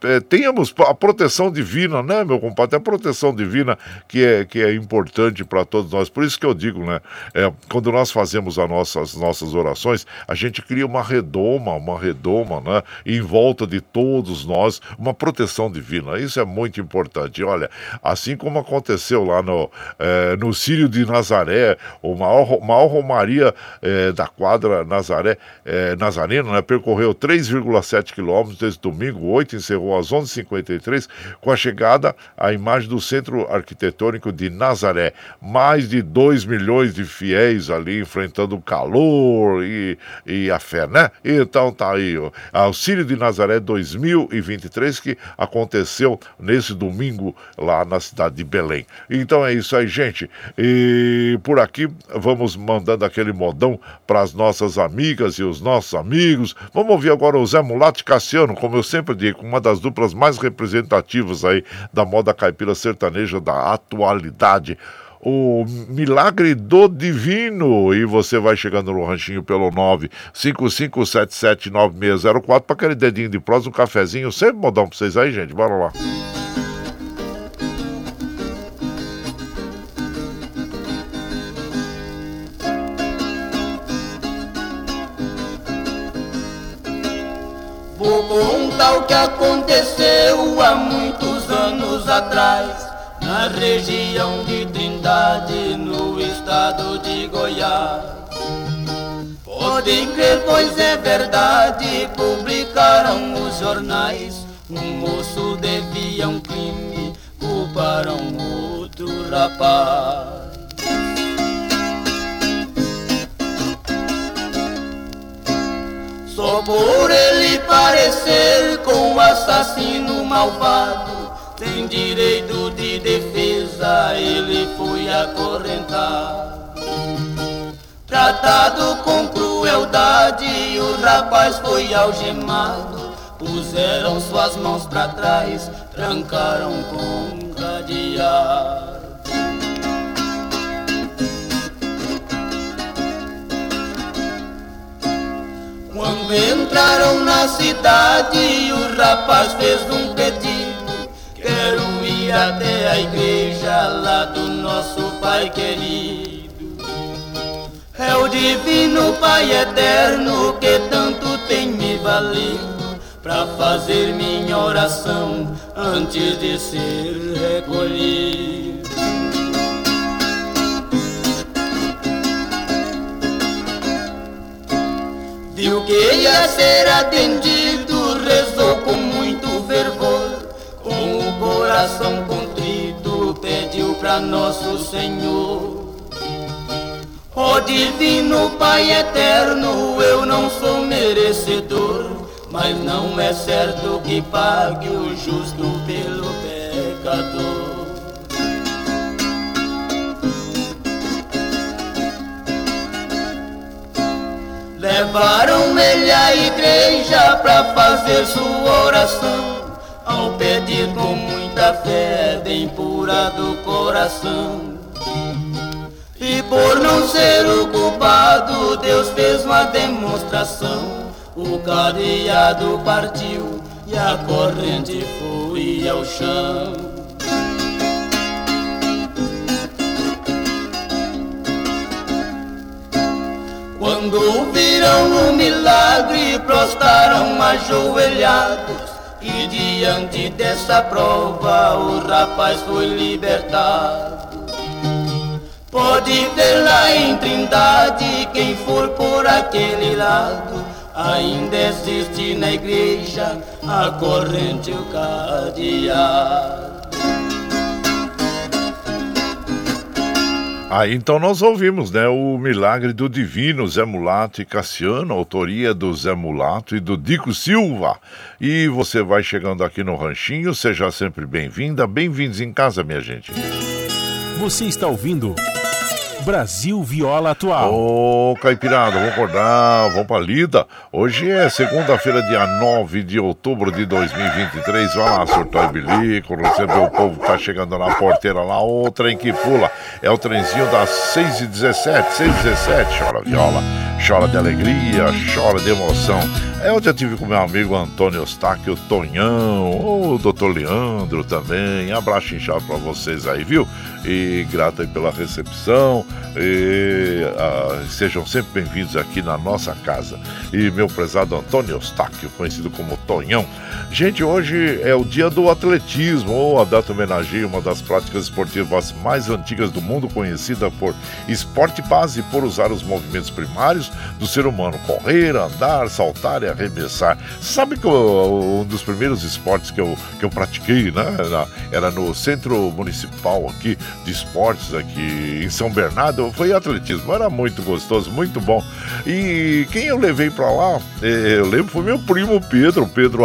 é, tenhamos a proteção divina, né, meu compadre? A proteção divina que é, que é importante para todos nós. Por isso que eu digo, né? É, quando nós fazemos as nossas, orações, a gente cria uma redoma, uma redoma, né? Em volta de todos nós, uma proteção divina. Isso é muito importante. Olha, assim como aconteceu lá no, é, no Sírio de Nazaré, o maior, maior Romaria é, da quadra Nazaré, é, Nazareno, né? Percorreu 3,7 quilômetros esse domingo, 8 encerrou começou às 11h53 com a chegada à imagem do Centro Arquitetônico de Nazaré. Mais de 2 milhões de fiéis ali enfrentando o calor e, e a fé, né? Então tá aí, ó, Auxílio de Nazaré 2023 que aconteceu nesse domingo lá na cidade de Belém. Então é isso aí, gente. E por aqui vamos mandando aquele modão para as nossas amigas e os nossos amigos. Vamos ouvir agora o Zé Mulato e Cassiano, como eu sempre digo, uma das duplas mais representativas aí da moda caipira sertaneja da atualidade o Milagre do Divino. E você vai chegando no ranchinho pelo 955779604 para aquele dedinho de prosa, um cafezinho. Sempre modão para vocês aí, gente. Bora lá. O que aconteceu há muitos anos atrás, na região de Trindade, no estado de Goiás. Podem crer, pois é verdade, publicaram os jornais. Um moço devia um crime, culparam outro rapaz. Por ele parecer com um assassino malvado, sem direito de defesa, ele foi acorrentado. Tratado com crueldade, o rapaz foi algemado. Puseram suas mãos para trás, trancaram com cadeado. Quando entraram na cidade, o rapaz fez um pedido. Quero ir até a igreja lá do nosso Pai querido. É o divino Pai eterno que tanto tem me valido para fazer minha oração antes de ser recolhido. Viu que ia ser atendido, rezou com muito fervor, com o coração contrito, pediu para nosso Senhor. Ó divino Pai eterno, eu não sou merecedor, mas não é certo que pague o justo pelo pecador. Levaram ele à igreja para fazer sua oração, ao pedir com muita fé, bem pura do coração. E por não ser o culpado, Deus fez uma demonstração. O cadeado partiu e a corrente foi ao chão. Quando viram o milagre, prostraram ajoelhados. E diante dessa prova, o rapaz foi libertado. Pode ver lá em Trindade, quem for por aquele lado, ainda existe na igreja a corrente o cadeado. Aí então nós ouvimos, né, o Milagre do Divino, Zé Mulato e Cassiano, autoria do Zé Mulato e do Dico Silva. E você vai chegando aqui no Ranchinho, seja sempre bem-vinda, bem-vindos em casa, minha gente. Você está ouvindo Brasil Viola Atual. Ô, Caipirada, vamos acordar, vamos pra lida. Hoje é segunda-feira, dia 9 de outubro de 2023. Vai lá, surtou bilico, recebeu o povo que tá chegando na porteira lá. O trem que pula é o trenzinho das 6h17, 6h17. Chora viola, chora de alegria, chora de emoção. É onde eu tive com meu amigo Antônio Eustáquio Tonhão, o doutor Leandro também. Abraço inchado pra vocês aí, viu? E grato aí pela recepção. E, uh, sejam sempre bem-vindos aqui na nossa casa. E meu prezado Antônio Eustáquio, conhecido como Tonhão. Gente, hoje é o dia do atletismo, ou a data homenageia uma das práticas esportivas mais antigas do mundo, conhecida por esporte base por usar os movimentos primários do ser humano: correr, andar, saltar e arremessar. Sabe que um dos primeiros esportes que eu, que eu pratiquei, né? Era no Centro Municipal aqui de Esportes, aqui em São Bernardo, foi atletismo. Era muito gostoso, muito bom. E quem eu levei para lá, eh, eu lembro, foi meu primo Pedro, Pedro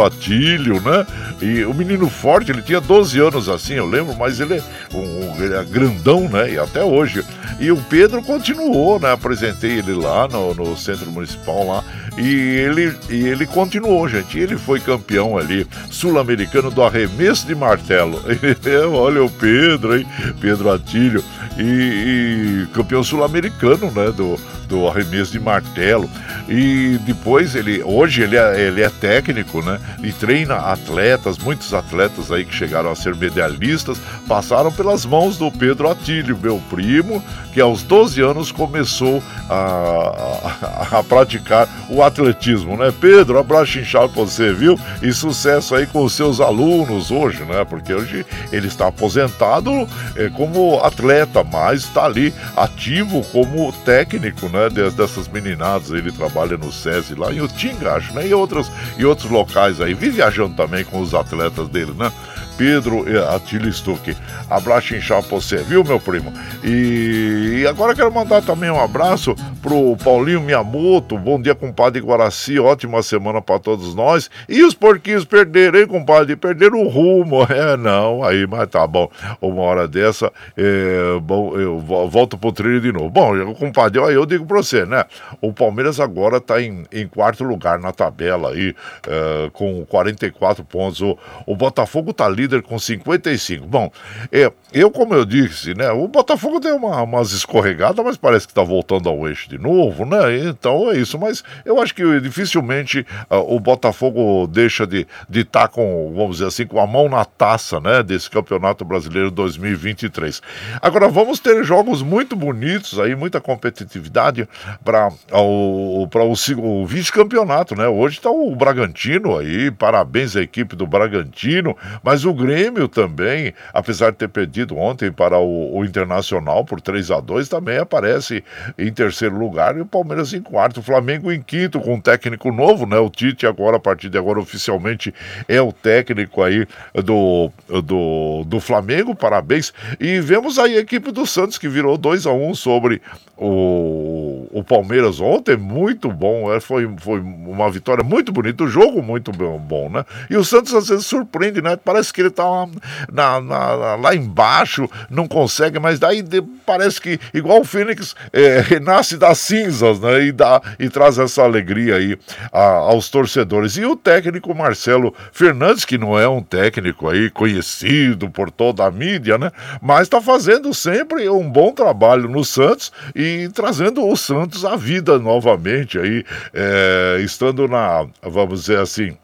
filho, né? E o menino forte, ele tinha 12 anos assim, eu lembro, mas ele é, um, ele é grandão, né? E até hoje. E o Pedro continuou, né? Apresentei ele lá no, no centro municipal lá. E ele, e ele continuou, gente. Ele foi campeão ali, sul-americano do arremesso de martelo. Olha o Pedro, hein? Pedro Atílio. E campeão sul-americano, né? Do, do arremesso de martelo. E depois ele, hoje ele é, ele é técnico, né? E treina atletas, muitos atletas aí que chegaram a ser medalhistas, passaram pelas mãos do Pedro Atílio, meu primo, que aos 12 anos começou a, a, a praticar o atletismo, né? Pedro, abraço inchado pra você, viu? E sucesso aí com os seus alunos hoje, né? Porque hoje ele está aposentado é, como atleta, mas está ali ativo como técnico, né? Dessas meninadas, ele trabalha no SESI lá em Utinga, acho, né? E outros, e outros locais aí, vive viajando também com os atletas dele, né? Pedro Atílio Stuck. Abraço inchado pra você, viu, meu primo? E, agora quero mandar também um abraço pro Paulinho Miyamoto. Bom dia, compadre Guaraci. Ótima semana para todos nós. E os porquinhos perderam, hein, compadre? Perderam o rumo. É, não, aí, mas tá bom. Uma hora dessa, é, bom, eu volto pro trilho de novo. Bom, compadre, aí eu digo pra você, né? O Palmeiras agora tá em, em quarto lugar na tabela aí, é, com 44 pontos. O, o Botafogo tá líder líder com 55. Bom, é, eu, como eu disse, né, o Botafogo deu uma, umas escorregadas, mas parece que está voltando ao eixo de novo, né? Então é isso. Mas eu acho que dificilmente uh, o Botafogo deixa de estar de tá com, vamos dizer assim, com a mão na taça, né, desse Campeonato Brasileiro 2023. Agora, vamos ter jogos muito bonitos aí, muita competitividade para o, o, o vice-campeonato, né? Hoje está o Bragantino aí, parabéns à equipe do Bragantino, mas o Grêmio também, apesar de ter perdido ontem para o, o Internacional por 3 a 2 também aparece em terceiro lugar e o Palmeiras em quarto. O Flamengo em quinto, com um técnico novo, né? O Tite agora, a partir de agora, oficialmente é o técnico aí do, do, do Flamengo, parabéns. E vemos aí a equipe do Santos que virou 2 a 1 sobre o, o Palmeiras ontem, muito bom. É, foi, foi uma vitória muito bonita, o jogo muito bom, né? E o Santos às vezes surpreende, né? Parece que ele tá na, na, lá embaixo, não consegue, mas daí de, parece que, igual o Fênix, é, renasce das cinzas, né? E, dá, e traz essa alegria aí a, aos torcedores. E o técnico Marcelo Fernandes, que não é um técnico aí conhecido por toda a mídia, né? Mas está fazendo sempre um bom trabalho no Santos e trazendo o Santos à vida novamente aí, é, estando na, vamos dizer assim,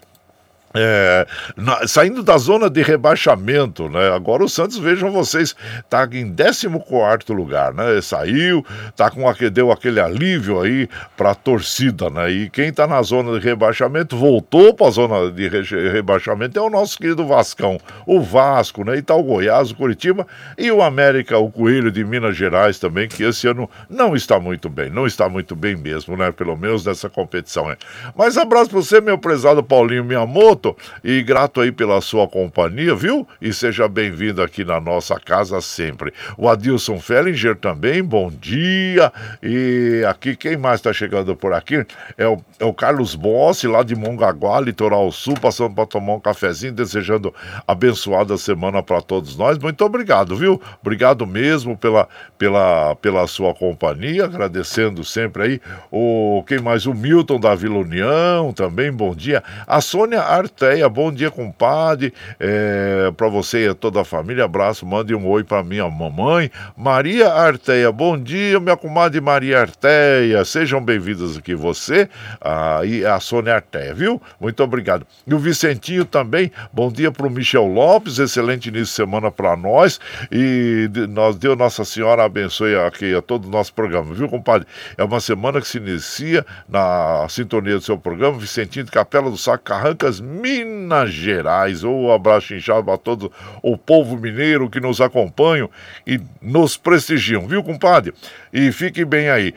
é, na, saindo da zona de rebaixamento, né? Agora o Santos, vejam vocês, tá em 14 lugar, né? Saiu, tá com aquele, deu aquele alívio aí para a torcida, né? E quem tá na zona de rebaixamento voltou para a zona de re, rebaixamento é o nosso querido Vascão, o Vasco, né? E tá o Goiás, o Curitiba e o América, o Coelho de Minas Gerais também, que esse ano não está muito bem, não está muito bem mesmo, né? Pelo menos nessa competição, né? Mas abraço para você, meu prezado Paulinho Miyamoto e grato aí pela sua companhia, viu? E seja bem-vindo aqui na nossa casa sempre. O Adilson Fellinger também, bom dia. E aqui, quem mais está chegando por aqui? É o, é o Carlos Bossi, lá de Mongaguá, Litoral Sul, passando para tomar um cafezinho, desejando abençoada semana para todos nós. Muito obrigado, viu? Obrigado mesmo pela, pela, pela sua companhia, agradecendo sempre aí o quem mais? O Milton da Vila União também, bom dia. A Sônia Art Arteia. Bom dia, compadre. É, para você e toda a família, abraço. Mande um oi para minha mamãe, Maria Arteia. Bom dia, minha comadre Maria Arteia. Sejam bem-vindos aqui, você ah, e a Sônia Arteia, viu? Muito obrigado. E o Vicentinho também. Bom dia para o Michel Lopes. Excelente início de semana para nós. E nós deu Nossa Senhora abençoe aqui a todo o nosso programa, viu, compadre? É uma semana que se inicia na sintonia do seu programa, Vicentinho de Capela do Saco, Carrancas, Minas Gerais. Um abraço inchado a todo o povo mineiro que nos acompanham e nos prestigiam, viu, compadre? E fique bem aí.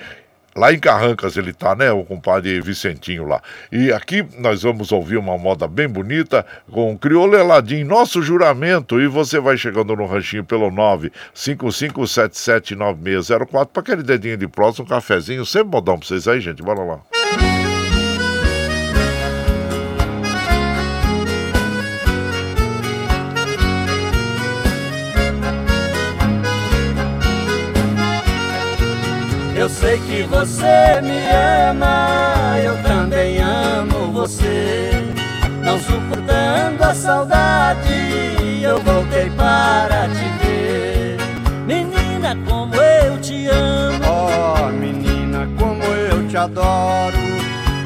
Lá em Carrancas ele tá, né? O compadre Vicentinho lá. E aqui nós vamos ouvir uma moda bem bonita com Crioulo Eladim, nosso juramento. E você vai chegando no ranchinho pelo 955779604 para aquele dedinho de próximo, um cafezinho. Sempre modão pra vocês aí, gente. Bora lá. Eu sei que você me ama, eu também amo você. Não suportando a saudade, eu voltei para te ver. Menina, como eu te amo. Oh, menina, como eu te adoro.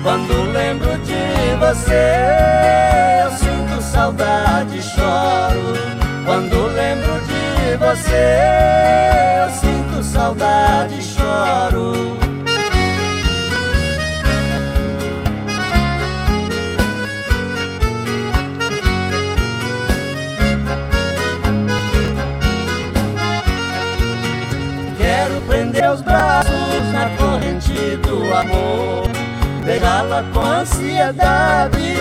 Quando lembro de você, eu sinto saudade e choro. Quando lembro de você, eu sinto saudade e choro. Quero prender os braços na corrente do amor, pegá-la com ansiedade,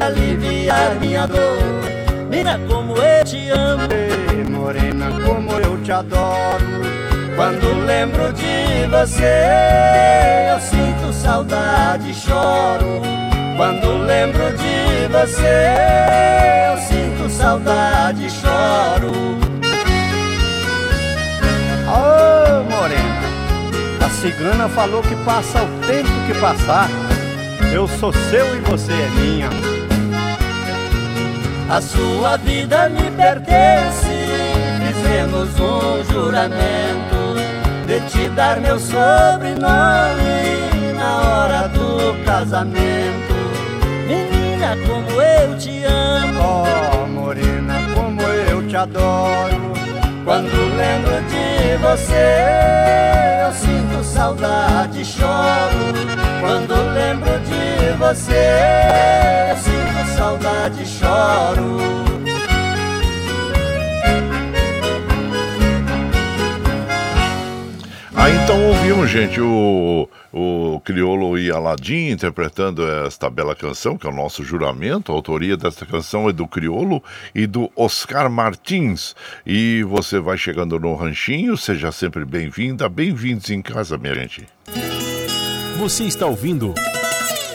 aliviar minha dor. Mira como eu te amo, Ei, morena, como eu te adoro. Quando lembro de você, eu sinto saudade e choro. Quando lembro de você, eu sinto saudade e choro. Ô, morena, a cigana falou que passa o tempo que passar. Eu sou seu e você é minha. A sua vida me pertence. Fizemos um juramento de te dar meu sobrenome na hora do casamento. Menina, como eu te amo. Oh, morena, como eu te adoro. Quando lembro de você, eu sinto saudade e choro. Quando lembro de você, eu sinto saudade e choro. Ah, então ouvimos, gente, o, o Criolo e Aladim interpretando esta bela canção, que é o nosso juramento. A autoria desta canção é do Criolo e do Oscar Martins. E você vai chegando no ranchinho, seja sempre bem-vinda, bem-vindos em casa, minha gente. Você está ouvindo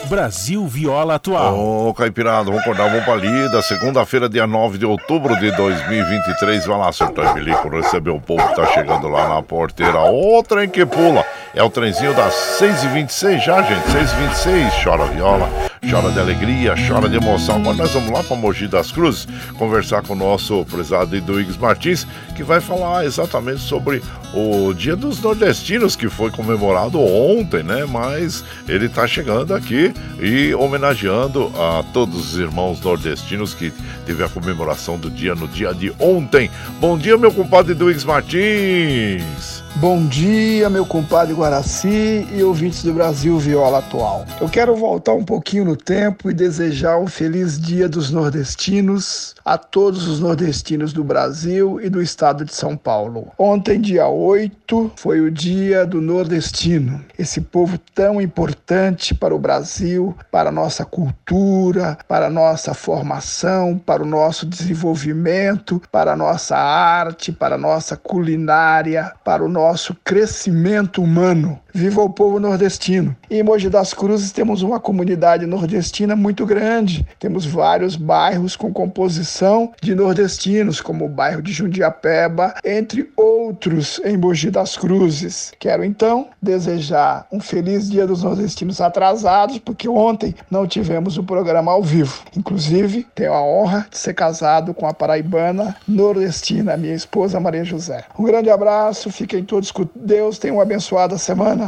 Brasil Viola Atual. Ô, Caipirada, vamos acordar, vamos pra lida. Segunda-feira, dia 9 de outubro de 2023. Vai lá, senhor Bilico, receber o povo que tá chegando lá na porteira. Ô, trem que pula. É o trenzinho das 6h26 já, gente. 6h26. Chora viola, chora de alegria, chora de emoção. Agora nós vamos lá pra Mogi das Cruzes conversar com o nosso prezado Eduígues Martins, que vai falar exatamente sobre o Dia dos Nordestinos, que foi comemorado ontem, né? Mas ele tá chegando aqui e homenageando a todos os irmãos nordestinos que teve a comemoração do dia no dia de ontem. Bom dia, meu compadre Eduígues Martins. Bom dia, meu compadre Guaraci e ouvintes do Brasil Viola Atual. Eu quero voltar um pouquinho no tempo e desejar um feliz dia dos nordestinos a todos os nordestinos do Brasil e do estado de São Paulo. Ontem, dia 8, foi o dia do nordestino, esse povo tão importante para o Brasil, para a nossa cultura, para a nossa formação, para o nosso desenvolvimento, para a nossa arte, para a nossa culinária, para o nosso crescimento humano. Viva o povo nordestino! Em Mogi das Cruzes temos uma comunidade nordestina muito grande. Temos vários bairros com composição de nordestinos, como o bairro de Jundiapeba, entre outros em Mogi das Cruzes. Quero então desejar um feliz Dia dos Nordestinos atrasados, porque ontem não tivemos o programa ao vivo. Inclusive, tenho a honra de ser casado com a paraibana nordestina, minha esposa Maria José. Um grande abraço, fiquem todos com Deus, tenham uma abençoada semana.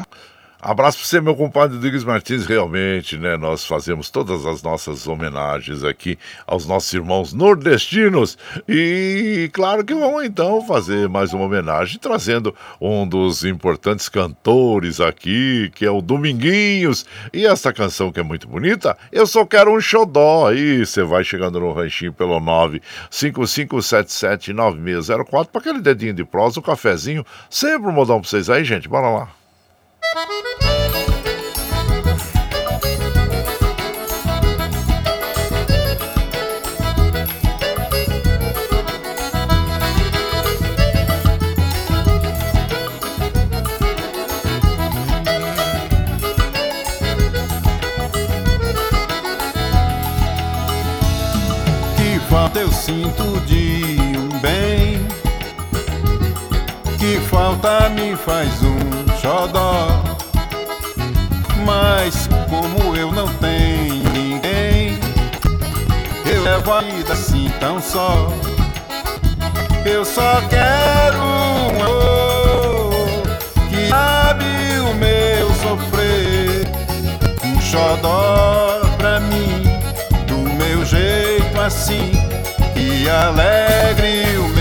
Abraço para você, meu compadre Rodrigues Martins. Realmente, né? Nós fazemos todas as nossas homenagens aqui aos nossos irmãos nordestinos. E claro que vamos então fazer mais uma homenagem, trazendo um dos importantes cantores aqui, que é o Dominguinhos. E essa canção que é muito bonita, Eu Só Quero um Xodó. Aí você vai chegando no ranchinho pelo 955779604 para aquele dedinho de prosa, um cafezinho. Sempre um modão para vocês aí, gente. Bora lá. Eu sinto de um bem. Que falta me faz um xodó Mas como eu não tenho ninguém Eu levo a vida assim tão só. Eu só quero um amor Que sabe o meu sofrer. Um xodó pra mim Do meu jeito assim Que alegre o meu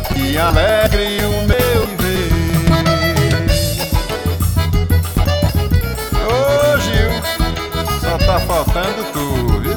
que alegre o meu viver. Ô Gil, só tá faltando tu, viu?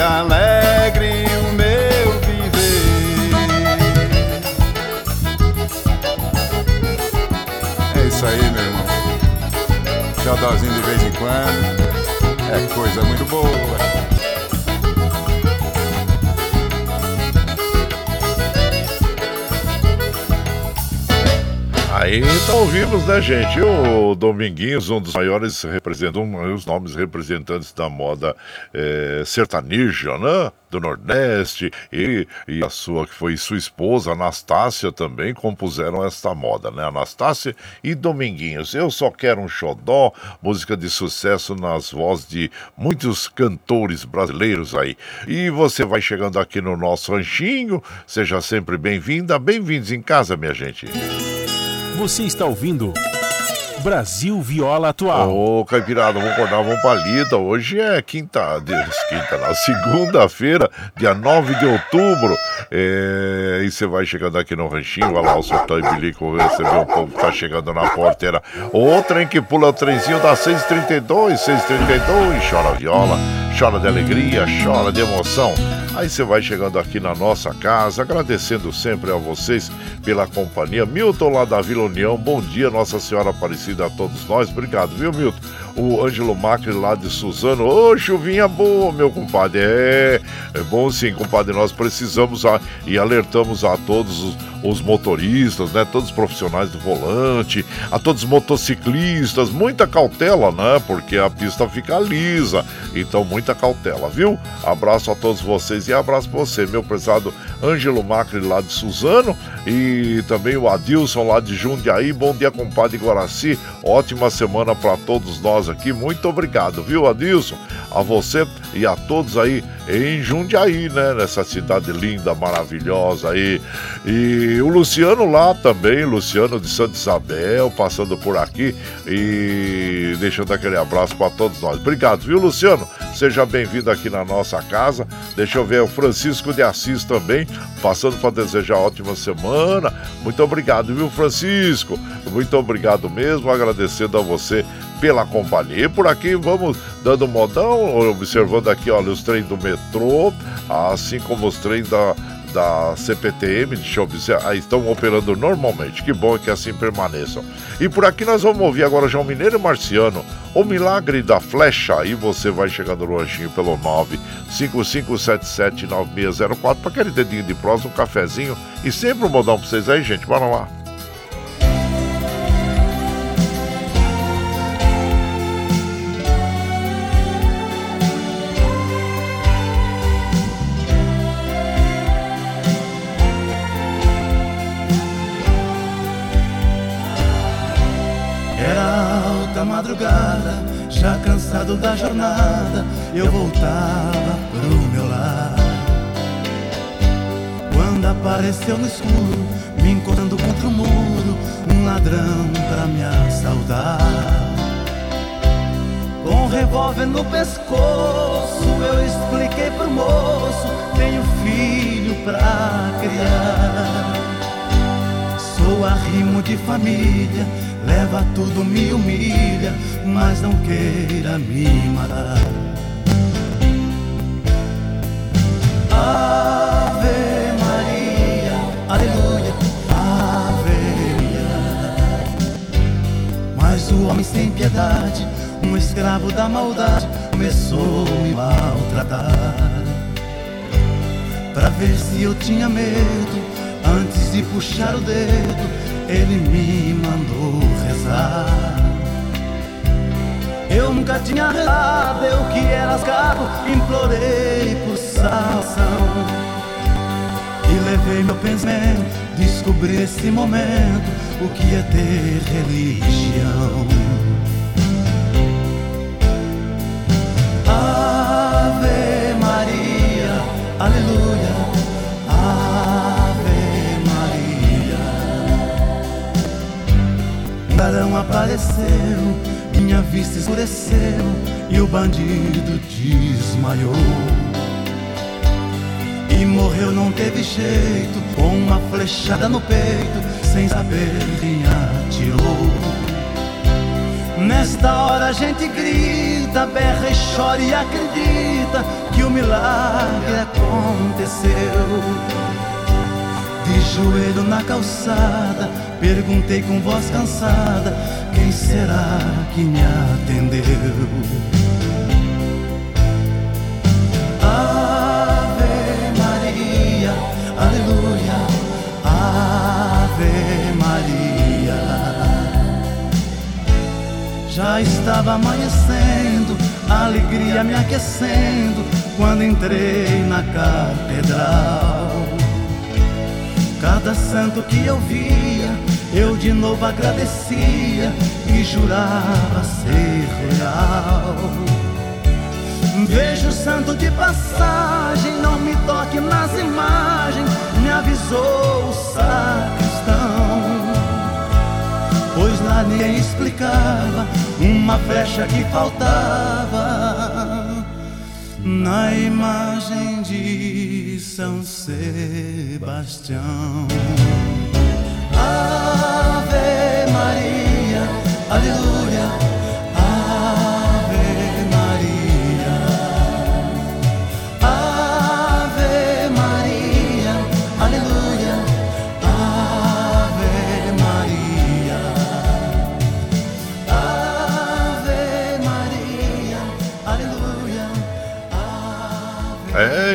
Alegre o meu viver. É isso aí, meu irmão. Xodózinho de vez em quando é coisa muito boa. Aí então ouvimos, né, gente? O Dominguinhos, um dos maiores representantes, um dos nomes representantes da moda sertaneja, né? Do Nordeste. E, e a sua, que foi sua esposa, Anastácia, também compuseram esta moda, né? Anastácia e Dominguinhos. Eu só quero um xodó, música de sucesso nas vozes de muitos cantores brasileiros aí. E você vai chegando aqui no nosso ranchinho, seja sempre bem-vinda, bem-vindos em casa, minha gente. Você está ouvindo Brasil Viola Atual. Ô, Caipirada, vamos acordar, vamos pra lida. Hoje é quinta, quinta, na segunda-feira, dia 9 de outubro. É, e você vai chegando aqui no ranchinho, vai lá o Sultão e Bilico receber o povo que tá chegando na porteira. O trem que pula o trenzinho da 632, 632, chora viola, chora de alegria, chora de emoção. Aí você vai chegando aqui na nossa casa, agradecendo sempre a vocês pela companhia. Milton lá da Vila União, bom dia, Nossa Senhora Aparecida a todos nós. Obrigado, viu, Milton? o Ângelo Macri lá de Suzano. Ô, chuvinha boa, meu compadre. É, é bom sim, compadre. Nós precisamos a, e alertamos a todos os, os motoristas, né? Todos os profissionais do volante, a todos os motociclistas, muita cautela, né? Porque a pista fica lisa. Então, muita cautela, viu? Abraço a todos vocês abraço pra você, meu prezado Ângelo Macri lá de Suzano e também o Adilson lá de Jundiaí. Bom dia, compadre Guaraci. Ótima semana para todos nós aqui. Muito obrigado, viu, Adilson? A você e a todos aí em Jundiaí, né? Nessa cidade linda, maravilhosa aí. E o Luciano lá também, Luciano de Santa Isabel, passando por aqui e deixando aquele abraço para todos nós. Obrigado, viu, Luciano? Seja bem-vindo aqui na nossa casa. Deixa eu o Francisco de Assis também, passando para desejar ótima semana. Muito obrigado, viu, Francisco? Muito obrigado mesmo, agradecendo a você pela companhia. E por aqui vamos dando modão, observando aqui, olha, os trens do metrô, assim como os trens da, da CPTM, deixa eu observar, estão operando normalmente. Que bom que assim permaneçam. E por aqui nós vamos ouvir agora João Mineiro e Marciano, O Milagre da Flecha. E você vai chegando no lanchinho pelo 955779604 para aquele dedinho de prosa, um cafezinho e sempre um modão para vocês aí, gente. Bora lá. Cansado da jornada, eu voltava pro meu lar. Quando apareceu no escuro, me encontrando contra o muro, um ladrão pra me assaltar. Com um revólver no pescoço, eu expliquei pro moço: tenho filho pra criar. Sou arrimo de família Leva tudo, me humilha, mas não queira me matar. Ave Maria, aleluia, Ave Maria. Mas o homem sem piedade, um escravo da maldade, começou a me maltratar. Pra ver se eu tinha medo, antes de puxar o dedo ele me mandou rezar. Eu nunca tinha rezado, eu que era escravo, implorei por salvação. E levei meu pensamento, descobri esse momento, o que é ter religião. Ave Maria, aleluia. clarão apareceu, minha vista escureceu e o bandido desmaiou. E morreu, não teve jeito, com uma flechada no peito, sem saber quem atirou. Nesta hora a gente grita, berra e chora e acredita que o milagre aconteceu. Joelho na calçada, perguntei com voz cansada: Quem será que me atendeu? Ave Maria, aleluia, Ave Maria. Já estava amanhecendo, alegria me aquecendo quando entrei na catedral. Cada santo que eu via, eu de novo agradecia e jurava ser real. Vejo o santo de passagem, não me toque nas imagens, me avisou o sacristão. Pois lá ninguém explicava uma flecha que faltava na imagem de São Sebastião. Ave Maria, aleluia.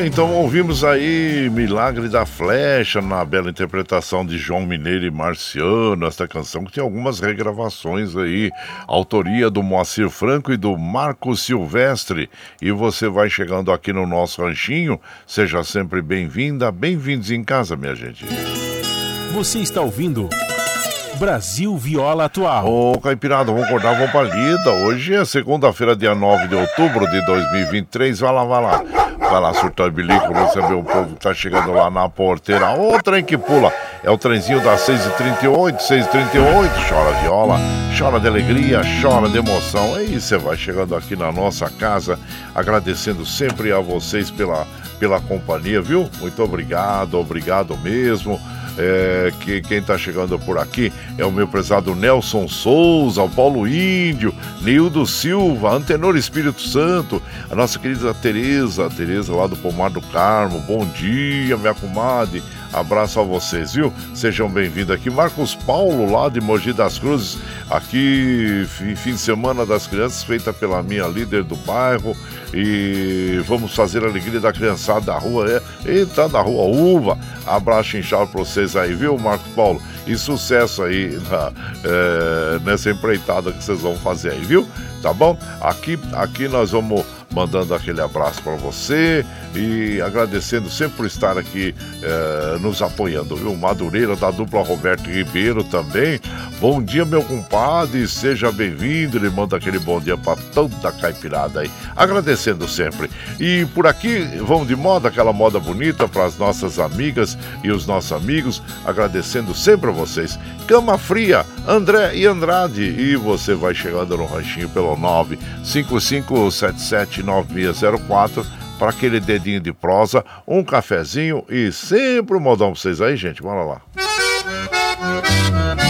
Então ouvimos aí Milagre da Flecha na bela interpretação de João Mineiro e Marciano, esta canção que tem algumas regravações aí, autoria do Moacir Franco e do Marco Silvestre. E você vai chegando aqui no nosso ranchinho, seja sempre bem-vinda, bem-vindos em casa, minha gente. Você está ouvindo Brasil Viola Atual. Ô, Caipirada, vamos acordar, vamos pra lida. Hoje é segunda-feira, dia 9 de outubro de 2023. Vai lá, vai lá. Vai lá, surtar bilico, receber o povo que tá chegando lá na porteira. Ô, trem que pula. É o trenzinho das 6h38, 6h38. Chora viola, chora de alegria, chora de emoção. Aí você vai chegando aqui na nossa casa, agradecendo sempre a vocês pela, pela companhia, viu? Muito obrigado, obrigado mesmo. É, que quem está chegando por aqui é o meu prezado Nelson Souza, o Paulo Índio, Nildo Silva, Antenor Espírito Santo, a nossa querida Tereza, Tereza lá do Pomar do Carmo. Bom dia, minha comadre. Abraço a vocês, viu? Sejam bem-vindos aqui. Marcos Paulo, lá de Mogi das Cruzes, aqui, fim de semana das crianças, feita pela minha líder do bairro. E vamos fazer a alegria da criançada da rua. É, eita, da rua Uva. Abraço inchado pra vocês aí, viu, Marcos Paulo? E sucesso aí na, é, nessa empreitada que vocês vão fazer aí, viu? Tá bom? Aqui, aqui nós vamos mandando aquele abraço para você e agradecendo sempre por estar aqui eh, nos apoiando, viu? Madureira da dupla Roberto Ribeiro também. Bom dia, meu compadre, seja bem-vindo. Ele manda aquele bom dia para toda a caipirada aí, agradecendo sempre. E por aqui, vamos de moda, aquela moda bonita para as nossas amigas e os nossos amigos, agradecendo sempre a vocês. Cama Fria, André e Andrade. E você vai chegando no ranchinho pelo 955779604 para aquele dedinho de prosa, um cafezinho e sempre um modão para vocês aí, gente. Bora lá. Amigo,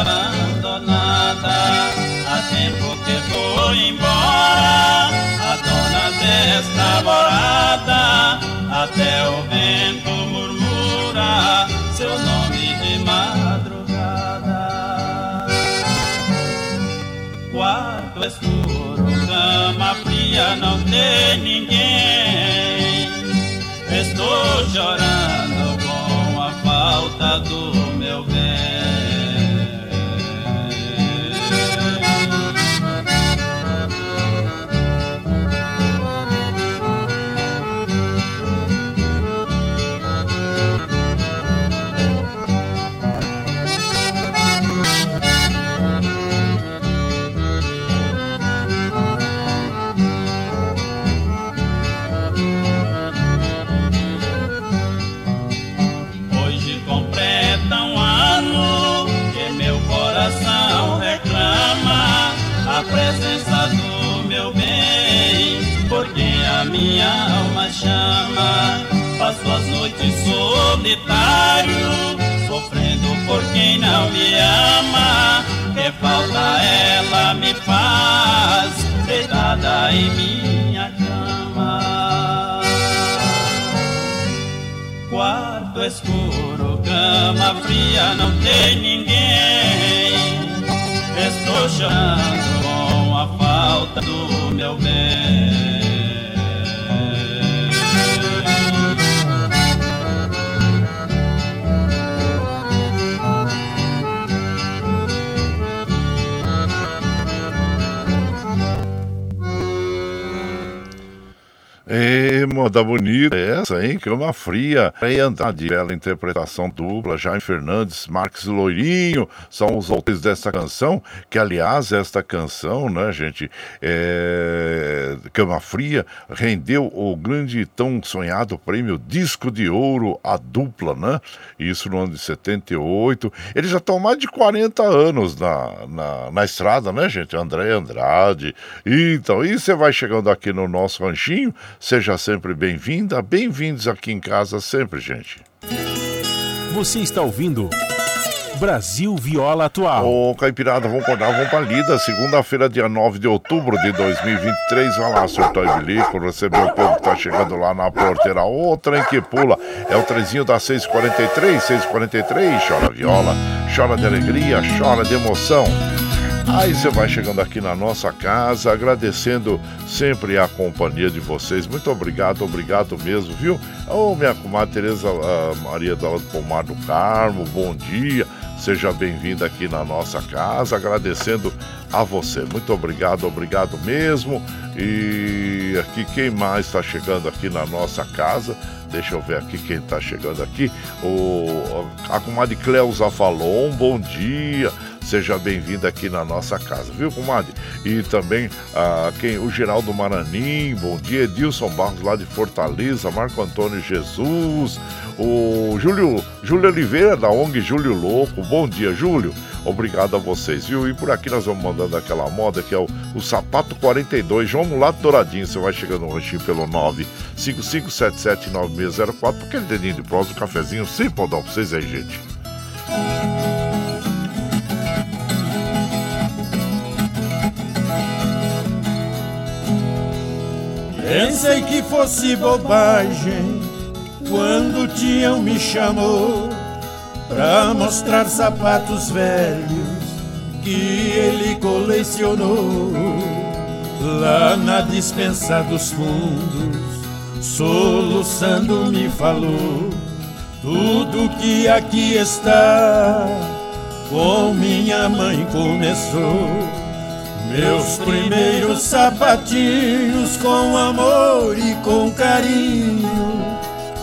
abandonada. Há tempo que foi embora a dona desta morada. Até o vento murmura seu nome de madrugada. Quarto escuro, cama fria, não tem ninguém. Estou chorando Noites solitário, sofrendo por quem não me ama. Que falta ela me faz, deitada em minha cama. Quarto escuro, cama fria, não tem ninguém. Estou chorando com a falta do meu bem. É, moda bonita é essa, hein? Cama Fria. Rei Andrade, bela interpretação dupla. Jaime Fernandes, Marques Loirinho são os autores desta canção. Que, aliás, esta canção, né, gente? É... Cama Fria rendeu o grande tão sonhado prêmio Disco de Ouro à dupla, né? Isso no ano de 78. Eles já estão mais de 40 anos na, na, na estrada, né, gente? André Andrade. Então, e você vai chegando aqui no nosso ranchinho, seja sempre bem-vinda, bem-vindos aqui em casa sempre, gente. Você está ouvindo Brasil Viola Atual. Ô, Caipirada, vamos acordar, vamos pra lida. Segunda-feira, dia 9 de outubro de 2023. Vai lá, surtou e bilico, recebeu o povo que tá chegando lá na porteira. O trem que pula é o trezinho da 643, 643. Chora viola, chora de alegria, chora de emoção. Aí você vai chegando aqui na nossa casa, agradecendo sempre a companhia de vocês. Muito obrigado, obrigado mesmo, viu? Ô, oh, minha comadre Tereza uh, Maria do Pomar do Carmo, bom dia. Seja bem-vinda aqui na nossa casa, agradecendo a você. Muito obrigado, obrigado mesmo. E aqui quem mais está chegando aqui na nossa casa? Deixa eu ver aqui quem está chegando aqui. O, a comadre Cleusa Falon, bom dia. Seja bem-vindo aqui na nossa casa, viu, comadre? E também a quem, o Geraldo Maranim, bom dia. Edilson Barros lá de Fortaleza, Marco Antônio Jesus, o Júlio, Júlio Oliveira da ONG Júlio Louco, bom dia, Júlio. Obrigado a vocês, viu? E por aqui nós vamos mandando aquela moda que é o, o Sapato 42, João Mulato Douradinho. Você vai chegando no ranchinho pelo 955779604, porque ele dedinho de prosa, um cafezinho, pode dar pra vocês aí, gente. Pensei que fosse bobagem quando o Tião me chamou pra mostrar sapatos velhos que ele colecionou lá na dispensa dos fundos. Soluçando me falou tudo que aqui está com minha mãe começou meus primeiros sapatinhos com amor e com carinho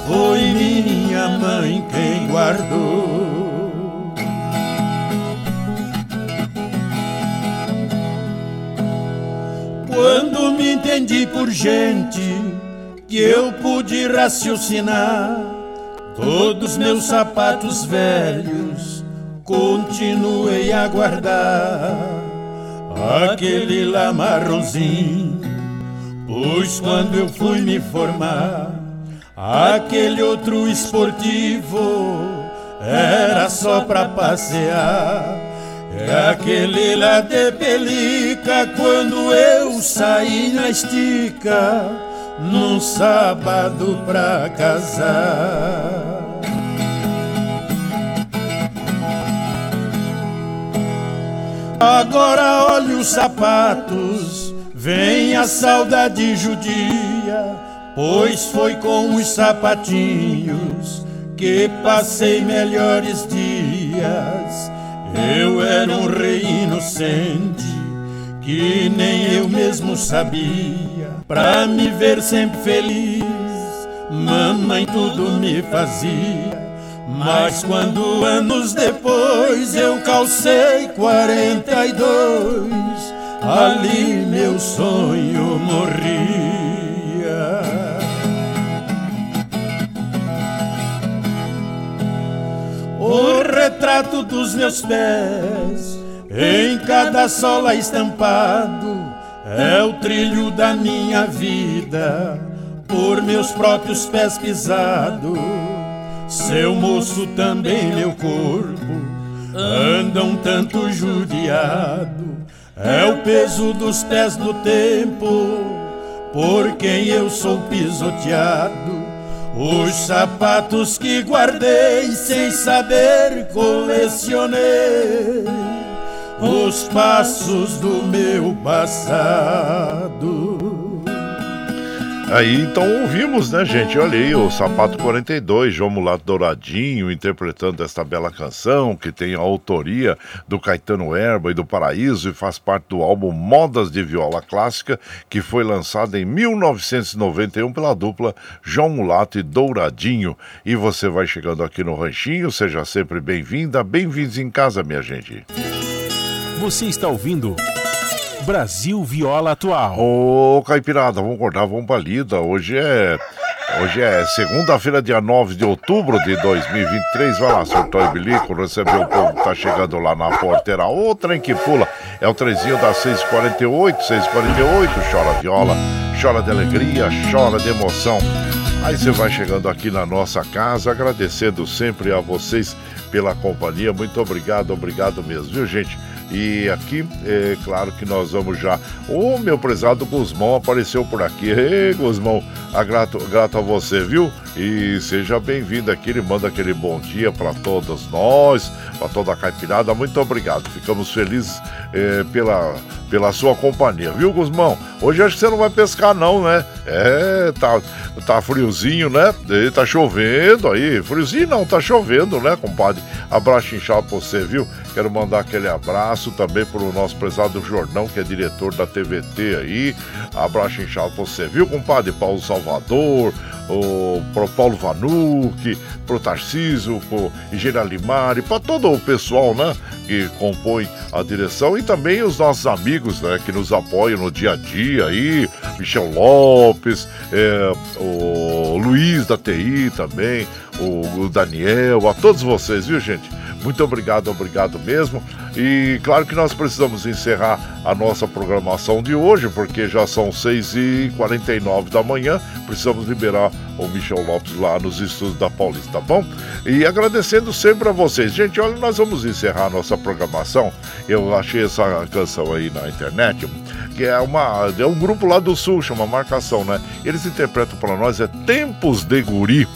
Foi minha mãe quem guardou. Quando me entendi por gente Que eu pude raciocinar Todos meus sapatos velhos Continuei a guardar aquele lá marronzinho. Pois quando eu fui me formar, aquele outro esportivo era só pra passear. É aquele lá de pelica quando eu saí na estica num sábado pra casar. Agora olha os sapatos, vem a saudade judia, pois foi com os sapatinhos que passei melhores dias. Eu era um rei inocente que nem eu mesmo sabia. Pra me ver sempre feliz, mamãe tudo me fazia. Mas quando anos depois eu calcei quarenta e dois, ali meu sonho morria. O retrato dos meus pés, em cada sola estampado, é o trilho da minha vida, por meus próprios pés pisados seu moço também meu corpo anda um tanto judiado. É o peso dos pés do tempo por quem eu sou pisoteado. Os sapatos que guardei sem saber colecionei os passos do meu passado. Aí então ouvimos, né, gente? Olha aí, o Sapato 42, João Mulato Douradinho, interpretando esta bela canção que tem a autoria do Caetano Erba e do Paraíso e faz parte do álbum Modas de Viola Clássica, que foi lançado em 1991 pela dupla João Mulato e Douradinho. E você vai chegando aqui no Ranchinho, seja sempre bem-vinda, bem-vindos em casa, minha gente. Você está ouvindo. Brasil Viola Atual. Ô, Caipirada, vamos acordar, vamos pra lida. Hoje é. Hoje é segunda-feira, dia 9 de outubro de 2023. Vai lá, surtou e bilico, recebeu o povo que tá chegando lá na porteira. Ô, trem que pula. É o trenzinho das 6h48, 6h48. Chora viola, chora de alegria, chora de emoção. Aí você vai chegando aqui na nossa casa, agradecendo sempre a vocês pela companhia. Muito obrigado, obrigado mesmo, viu, gente? E aqui, é claro que nós vamos já. O meu prezado Guzmão apareceu por aqui. Ei, Guzmão, grato, grato a você, viu? E seja bem-vindo aqui. Ele manda aquele bom dia para todos nós, para toda a caipirada. Muito obrigado. Ficamos felizes é, pela, pela sua companhia, viu, Guzmão? Hoje acho que você não vai pescar, não, né? É, tá, tá friozinho, né? E tá chovendo aí. Friozinho não, tá chovendo, né, compadre? Abraço inchado pra você, viu? Quero mandar aquele abraço também pro nosso prezado Jordão, que é diretor da TVT aí. Abraço inchado pra você, viu, compadre? Paulo Salvador, o, pro Paulo Vanucci, pro Tarcísio, pro Engenheiro Limari, para todo o pessoal, né, que compõe a direção e também os nossos amigos, né, que nos apoiam no dia a dia aí, Michel Lopes, é, o Luiz da TI também, o, o Daniel, a todos vocês, viu, gente? Muito obrigado, obrigado mesmo. E claro que nós precisamos encerrar a nossa programação de hoje, porque já são 6h49 da manhã. Precisamos liberar o Michel Lopes lá nos estudos da Paulista, tá bom? E agradecendo sempre a vocês. Gente, olha, nós vamos encerrar a nossa programação. Eu achei essa canção aí na internet, que é uma é um grupo lá do Sul, chama Marcação, né? Eles interpretam para nós é Tempos de Guri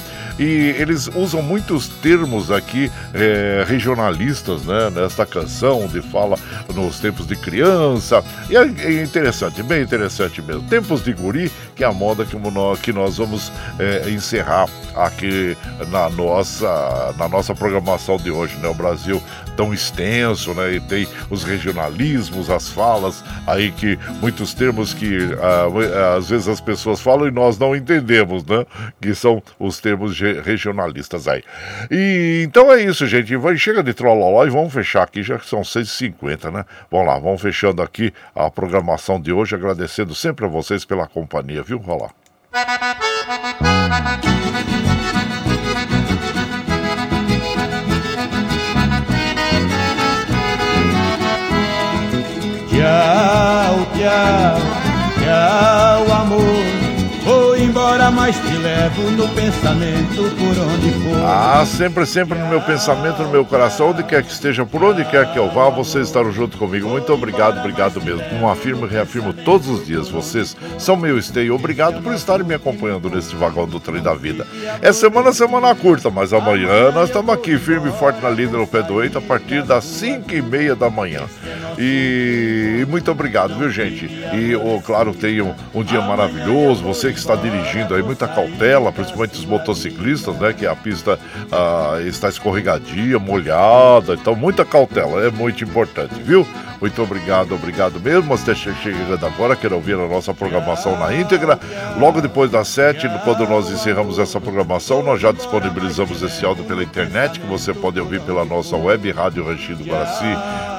e eles usam muitos termos aqui é, regionalistas né, nesta canção, onde fala nos tempos de criança. E é, é interessante, bem interessante mesmo. Tempos de guri, que é a moda que nós, que nós vamos é, encerrar aqui na nossa, na nossa programação de hoje, né? O Brasil tão extenso, né? E tem os regionalismos, as falas aí que muitos termos que ah, às vezes as pessoas falam e nós não entendemos, né? Que são os termos regionalistas aí. E então é isso, gente. Vai, chega de trolloló e vamos fechar aqui, já que são 6h50, né? Vamos lá, vamos fechando aqui a programação de hoje, agradecendo sempre a vocês pela companhia, viu? Vamos Tchau, tchau, tchau, amor embora, mas te levo no pensamento por onde for. Ah, sempre, sempre no meu pensamento, no meu coração, onde quer que esteja, por onde quer que eu vá, vocês estarão junto comigo. Muito obrigado, obrigado mesmo. Como afirmo e reafirmo todos os dias, vocês são meu esteio. Obrigado por estarem me acompanhando nesse vagão do trem da vida. É semana, semana curta, mas amanhã nós estamos aqui, firme e forte na linda no pé do eito, a partir das 5 e meia da manhã. E, muito obrigado, viu, gente? E, oh, claro, tenham um dia maravilhoso. Você que está dirigindo dirigindo aí, muita cautela, principalmente os motociclistas, né? Que a pista ah, está escorregadia, molhada, então muita cautela, é muito importante, viu? Muito obrigado, obrigado mesmo. Você chegando agora, quer ouvir a nossa programação na íntegra. Logo depois das sete, quando nós encerramos essa programação, nós já disponibilizamos esse áudio pela internet, que você pode ouvir pela nossa web, Rádio Ranchinho do Guaraci,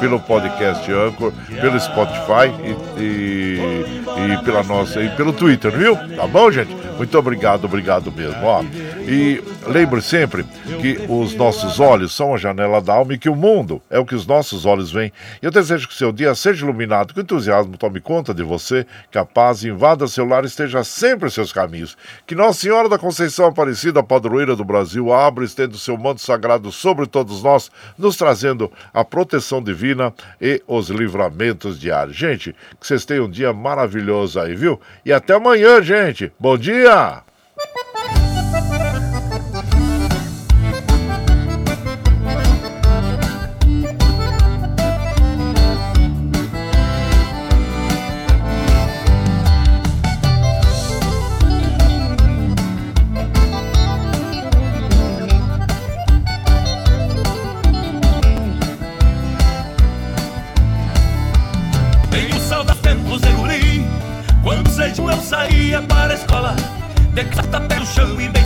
pelo podcast Anchor, pelo Spotify e, e, e, pela nossa, e pelo Twitter, viu? Tá bom, gente? Muito obrigado, obrigado mesmo. Ó. E lembre sempre que os nossos olhos são a janela da alma e que o mundo é o que os nossos olhos veem. Eu desejo que seu dia seja iluminado, que o entusiasmo tome conta de você, que a paz invada seu lar e esteja sempre em seus caminhos. Que Nossa Senhora da Conceição Aparecida, padroeira do Brasil, abra e estenda o seu manto sagrado sobre todos nós, nos trazendo a proteção divina e os livramentos diários. Gente, que vocês tenham um dia maravilhoso aí, viu? E até amanhã, gente. Bom dia! escola, de carta pelo chão e bem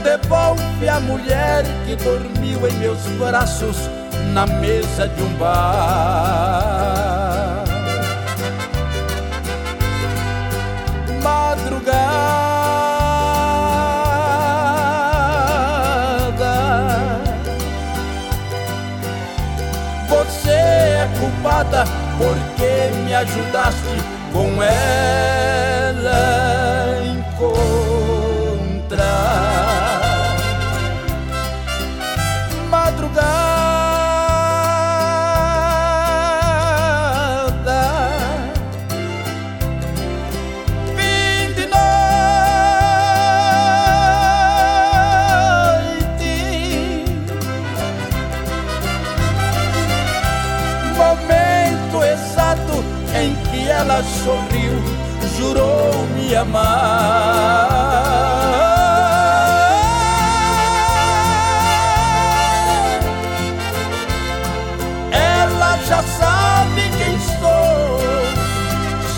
devolve a mulher que dormiu em meus braços na mesa de um bar. Madrugada, você é culpada porque me ajudaste com ela. amar. Ela já sabe quem sou,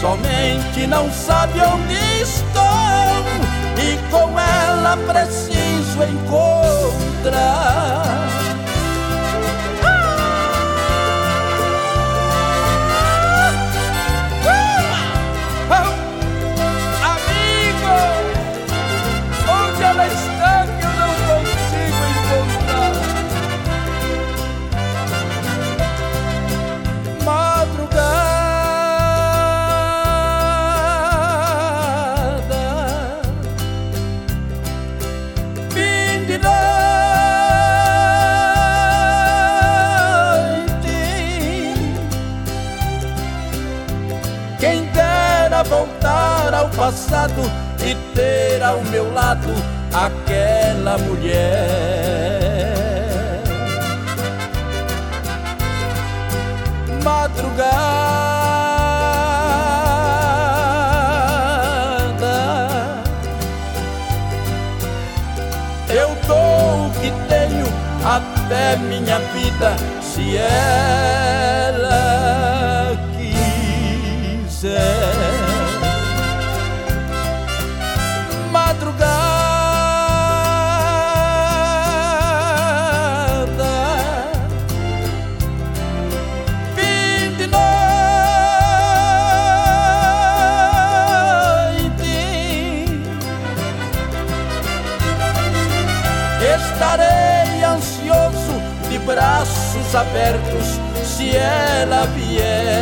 somente não sabe onde estou, e com ela preciso. lado e ter ao meu lado aquela mulher. Madrugada, eu dou o que tenho até minha vida se é. abertos se ela vier.